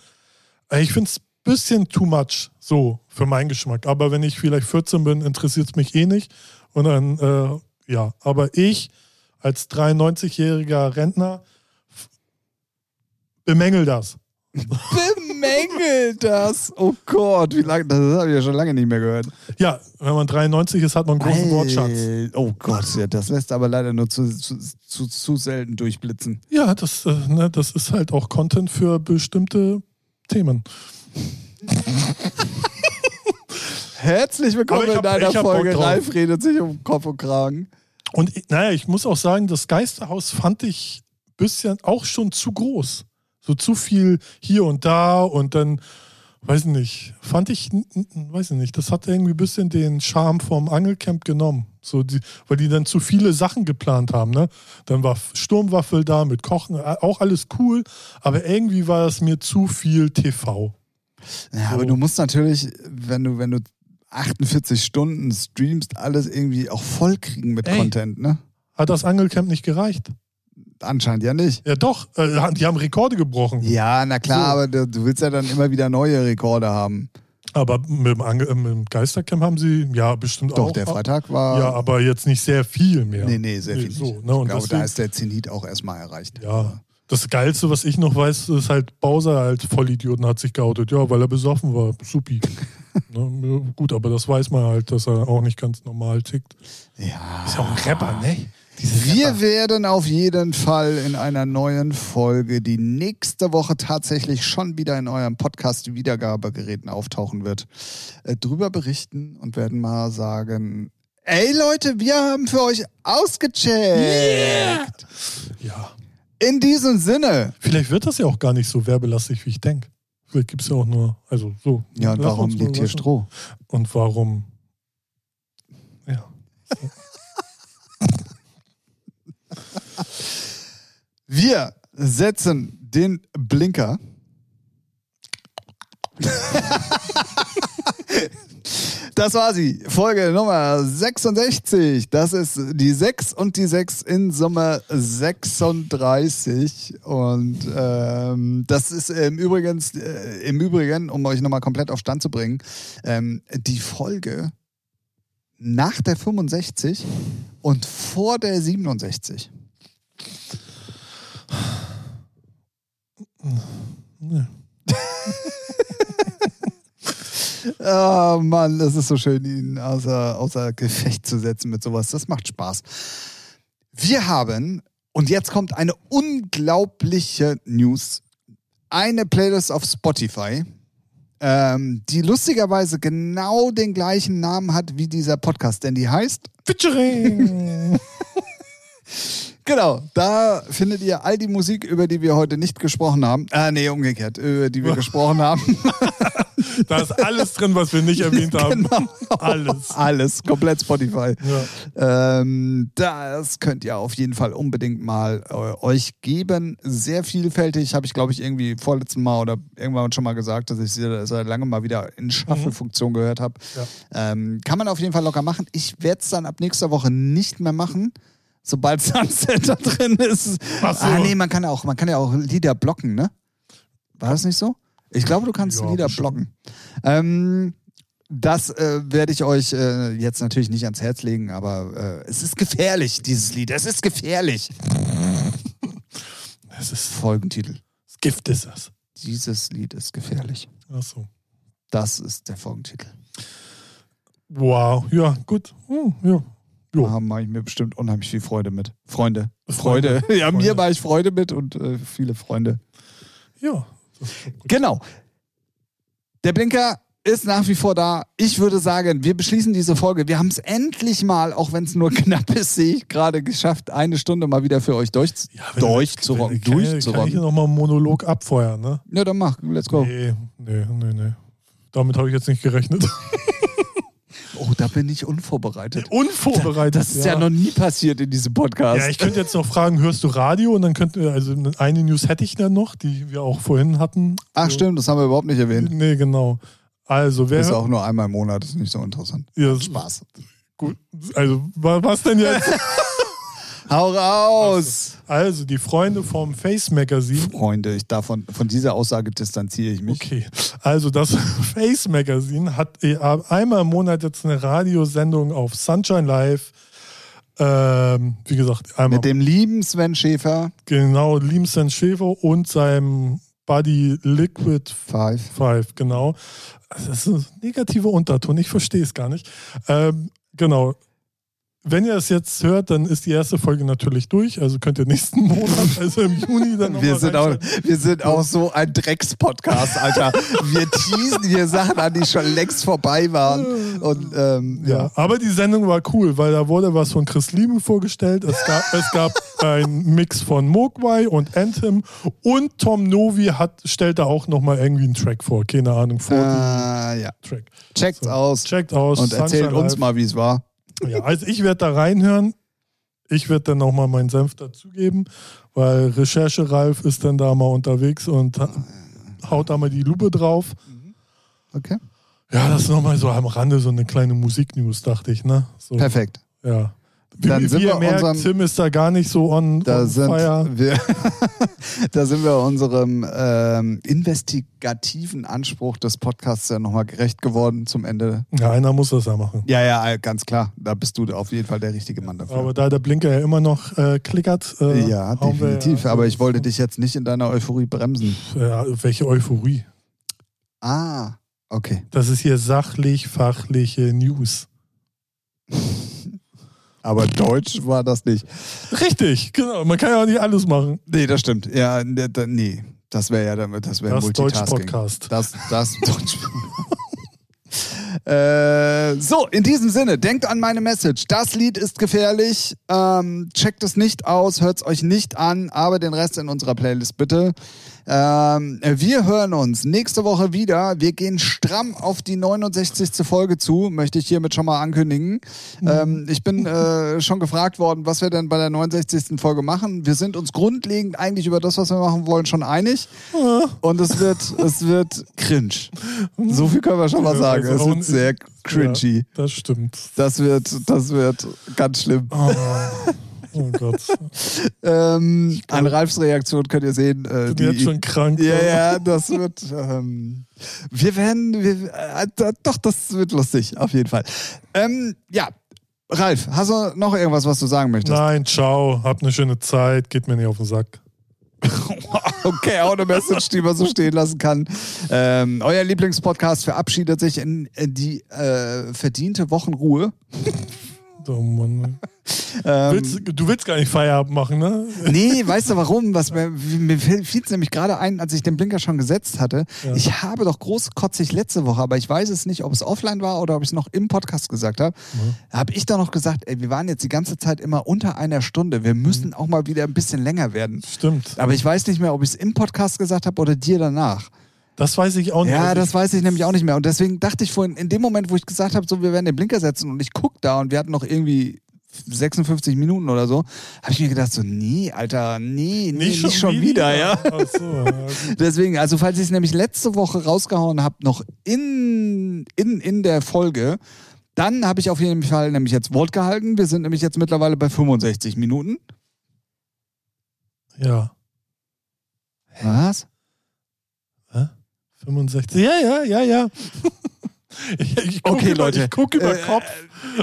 Äh, Ich finde es ein bisschen too much, so für meinen Geschmack. Aber wenn ich vielleicht 14 bin, interessiert es mich eh nicht. Und dann, äh, ja, aber ich als 93-jähriger Rentner bemängel das. Bemängelt das. Oh Gott, wie lange, das habe ich ja schon lange nicht mehr gehört. Ja, wenn man 93 ist, hat man einen großen Wortschatz. Oh Gott, ja, das lässt aber leider nur zu, zu, zu, zu selten durchblitzen. Ja, das, äh, ne, das ist halt auch Content für bestimmte Themen. Herzlich willkommen ich in hab- deiner hab Folge. Ralf redet sich um Kopf und Kragen. Und naja, ich muss auch sagen, das Geisterhaus fand ich bisschen auch schon zu groß. So zu viel hier und da und dann, weiß ich nicht, fand ich, weiß ich nicht, das hat irgendwie ein bisschen den Charme vom Angelcamp genommen. So die, weil die dann zu viele Sachen geplant haben. Ne? Dann war Sturmwaffel da mit Kochen, auch alles cool, aber irgendwie war es mir zu viel TV. Ja, So. aber du musst natürlich, wenn du, wenn du 48 Stunden streamst, alles irgendwie auch voll kriegen mit Ey. Content, ne? Hat das Angelcamp nicht gereicht? Anscheinend ja nicht. Ja doch, äh, die haben Rekorde gebrochen. Ja, na klar, So. aber du, du willst ja dann immer wieder neue Rekorde haben. Aber mit dem, Ange mit dem Geistercamp haben sie ja bestimmt Doch, auch. der Freitag war. Ja, aber jetzt nicht sehr viel mehr. nee, nee, sehr Nee, viel. so, nicht. ne, und ich glaube, da ist der Zenit auch erstmal erreicht. Ja. Das Geilste, was ich noch weiß, ist halt, Bowser als Vollidioten hat sich geoutet. Ja, weil er besoffen war. Supi. ne, gut, aber das weiß man halt, dass er auch nicht ganz normal tickt. Ja. Ist ja auch ein Rapper, ne? Wir werden auf jeden Fall in einer neuen Folge, die nächste Woche tatsächlich schon wieder in eurem Podcast-Wiedergabegeräten auftauchen wird, äh, drüber berichten und werden mal sagen: Ey Leute, wir haben für euch ausgecheckt. Ja. In diesem Sinne. Vielleicht wird das ja auch gar nicht so werbelastig, wie ich denke. Vielleicht gibt es ja auch nur, also so. Ja, und warum liegt hier. Stroh? Und warum? Ja. Wir setzen den Blinker. Das war sie, Folge Nummer 66. Das ist die 6 und die 6 in Summe 36. Und ähm, das ist im Übrigen, äh, im Übrigen, um euch nochmal komplett auf Stand zu bringen, ähm, die Folge nach der 65 und vor der 67. Ne. Oh Mann, das ist so schön, ihn außer, außer Gefecht zu setzen mit sowas. Das macht Spaß. Wir haben, und jetzt kommt eine unglaubliche News. eine Playlist auf Spotify, ähm, die lustigerweise genau den gleichen Namen hat wie dieser Podcast, denn die heißt Featuring. Genau, da findet ihr all die Musik, über die wir heute nicht gesprochen haben. Ah, nee, umgekehrt, über die wir gesprochen haben. da ist alles drin, was wir nicht erwähnt haben. Genau. Alles. Alles, komplett Spotify. Ja. Ähm, das könnt ihr auf jeden Fall unbedingt mal äh, euch geben. Sehr vielfältig, habe ich glaube ich irgendwie vorletzten Mal oder irgendwann schon mal gesagt, dass ich sie seit langem mal wieder in Shuffle-Funktion gehört habe. Ja. Ähm, kann man auf jeden Fall locker machen. Ich werde es dann ab nächster Woche nicht mehr machen. Sobald Sunset da drin ist. Ach so. Ah, nee, man kann, ja auch, man kann ja auch Lieder blocken, ne? War das nicht so? Ich glaube, du kannst Ja, Lieder bestimmt. blocken. Ähm, das äh, werde ich euch äh, jetzt natürlich nicht ans Herz legen, aber äh, es ist gefährlich, dieses Lied. Es ist gefährlich. Es ist Folgentitel. das Gift ist das. Dieses Lied ist gefährlich. Ach so. Das ist der Folgentitel. Wow. Ja, gut. Hm, ja. Da Jo. mache ich mir bestimmt unheimlich viel Freude mit. Freunde. Freude. Freude. Ja, mir Freunde. mache ich Freude mit und äh, viele Freunde. Ja. Genau. Der Blinker ist nach wie vor da. Ich würde sagen, wir beschließen diese Folge. Wir haben es endlich mal, auch wenn es nur knapp ist, sehe ich gerade geschafft, eine Stunde mal wieder für euch durch, Ja, wenn du- durchzurocken. kann ich- Kann ich hier nochmal einen Monolog abfeuern, ne? Ja, dann mach. Let's go. Nee, nee, nee, nee. Damit habe ich jetzt nicht gerechnet. Oh, da bin ich unvorbereitet. Unvorbereitet. Das ist ja. noch nie passiert in diesem Podcast. Ja, ich könnte jetzt noch fragen, hörst du Radio? Und dann könnten wir, also eine News hätte ich dann noch, die wir auch vorhin hatten. Ach, stimmt, das haben wir überhaupt nicht erwähnt. Nee, genau. Also, wer Ist auch nur einmal im Monat, ist nicht so interessant. ja, Spaß. Gut. Also, wa- was denn jetzt? Hau raus! Also, die Freunde vom Face Magazine. Freunde, ich davon, von dieser Aussage distanziere ich mich. Okay. Also, das Face Magazine hat eh einmal im Monat jetzt eine Radiosendung auf Sunshine Live. Ähm, wie gesagt, einmal Mit dem lieben Sven Schäfer. genau Liemsen Schäfer und seinem Buddy Liquid Five. Five, genau. Das ist ein negativer Unterton, ich verstehe es gar nicht. Ähm, genau. Wenn ihr es jetzt hört, dann ist die erste Folge natürlich durch. Also könnt ihr nächsten Monat, also im Juni, dann Wir sind, auch, wir sind auch so ein Drecks-Podcast, Alter. Wir teasen hier Sachen an, die schon längst vorbei waren. Und ähm, Ja, ja. aber die Sendung war cool, weil da wurde was von Chris Lieben vorgestellt. Es gab, es gab einen Mix von Mogwai und Anthem und Tom Novi hat, stellt da auch nochmal irgendwie einen Track vor. Keine Ahnung, vor Äh, ja. Track. Checkt's aus Checkt aus. und erzählt uns mal, wie es war. Ja, also ich werde da reinhören. Ich werde dann nochmal meinen Senf dazugeben, weil Recherche Ralf ist dann da mal unterwegs und ha- haut da mal die Lupe drauf. Okay. Ja, das ist nochmal so am Rande so eine kleine Musiknews, dachte ich, ne? So, Perfekt. ja. Dann sind wir merkt, unserem- Tim ist da gar nicht so on, Da on sind fire. wir, da sind wir unserem ähm, investigativen Anspruch des Podcasts ja nochmal gerecht geworden zum Ende. Ja, einer muss das ja machen. Ja, ja, ganz klar. Da bist du auf jeden Fall der richtige Mann dafür. Aber da der Blinker ja immer noch äh, klickert, äh, ja, definitiv. ja- Aber ich wollte dich jetzt nicht in deiner Euphorie bremsen. Ja, welche Euphorie. Ah, okay. Das ist hier sachlich, fachliche News. Aber Deutsch war das nicht. Richtig, genau. Man kann ja auch nicht alles machen. Nee, das stimmt. Ja, ne, nee. Das wäre ja damit, das wäre Das Multitasking. Deutsch-Podcast. Das, das Deutsch. äh, so, in diesem Sinne, denkt an meine Message. Das Lied ist gefährlich. Ähm, checkt es nicht aus, hört es euch nicht an, aber den Rest in unserer Playlist bitte. Ähm, wir hören uns nächste Woche wieder. Wir gehen stramm auf die 69. Folge zu, möchte ich hiermit schon mal ankündigen. Ähm, ich bin äh, schon gefragt worden, was wir denn bei der 69. Folge machen. Wir sind uns grundlegend eigentlich über das, was wir machen wollen, schon einig. Und es wird, es wird cringe. So viel können wir schon mal sagen. also es wird sehr cringy. Ja, das stimmt. Das wird, das wird ganz schlimm. Oh, oh Gott. Ähm, an Ralfs Reaktion könnt ihr sehen. Äh, bin jetzt schon krank. ja, ja, das wird. Ähm, wir werden. Wir, äh, doch, das wird lustig, auf jeden Fall. Ähm, ja, Ralf, hast du noch irgendwas, was du sagen möchtest? Nein, ciao. Habt eine schöne Zeit. Geht mir nicht auf den Sack. Okay, auch eine Message, die man so stehen lassen kann. Ähm, euer Lieblingspodcast verabschiedet sich in, in die äh, verdiente Wochenruhe. Oh Mann. Ähm, Willst, du willst gar nicht Feierabend machen, ne? Nee, weißt du warum? Was mir, mir fiel es nämlich gerade ein, als ich den Blinker schon gesetzt hatte. Ja. Ich habe doch großkotzig letzte Woche, aber ich weiß es nicht, ob es offline war oder ob ich es noch im Podcast gesagt habe. Mhm. Habe ich da noch gesagt, ey, wir waren jetzt die ganze Zeit immer unter einer Stunde. Wir müssen Mhm. auch mal wieder ein bisschen länger werden. Stimmt. Aber ich weiß nicht mehr, ob ich es im Podcast gesagt habe oder dir danach. Das weiß ich auch nicht. Ja, Also das weiß ich nämlich auch nicht mehr. Und deswegen dachte ich vorhin, in dem Moment, wo ich gesagt habe, so, wir werden den Blinker setzen und ich guck da und wir hatten noch irgendwie 56 Minuten oder so, habe ich mir gedacht, so, nee, Alter, nee, nee, nicht, schon, wieder, ja. Ach so, ja, gut. Deswegen, also falls ich es nämlich letzte Woche rausgehauen habe, noch in, in, in der Folge, dann habe ich auf jeden Fall nämlich jetzt Wort gehalten. Wir sind nämlich jetzt mittlerweile bei 65 Minuten. ja. Was? 65. Ja, ja, ja, ja. Ich, ich guck Okay, über, Leute. Ich gucke über Äh, Kopf.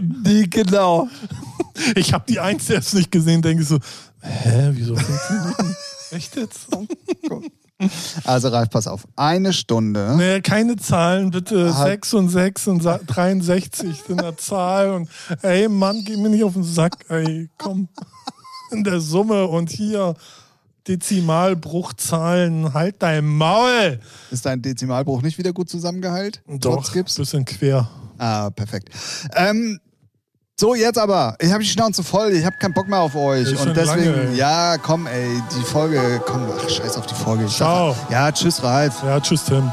Die, genau. Ich habe die Eins erst nicht gesehen, denke so, hä, wieso fünf Minuten? Echt jetzt? Also Ralf, pass auf. Eine Stunde. Nee, keine Zahlen, bitte. Hat- 6 und 6 und sa- 63 sind eine Zahl. Und ey, Mann, geh mir nicht auf den Sack, ey, komm. In der Summe und hier Dezimalbruchzahlen, halt dein Maul. Ist dein Dezimalbruch nicht wieder gut zusammengeheilt? Doch, Gips? bisschen quer. Ah, perfekt. Ähm, so, jetzt aber. Ich habe die Schnauze voll. Ich habe keinen Bock mehr auf euch. Ist Und deswegen, lange, ja, komm, ey, die Folge, komm, ach, scheiß auf die Folge. Ich sag- Ciao. Ja, tschüss, Ralf. Ja, tschüss, Tim.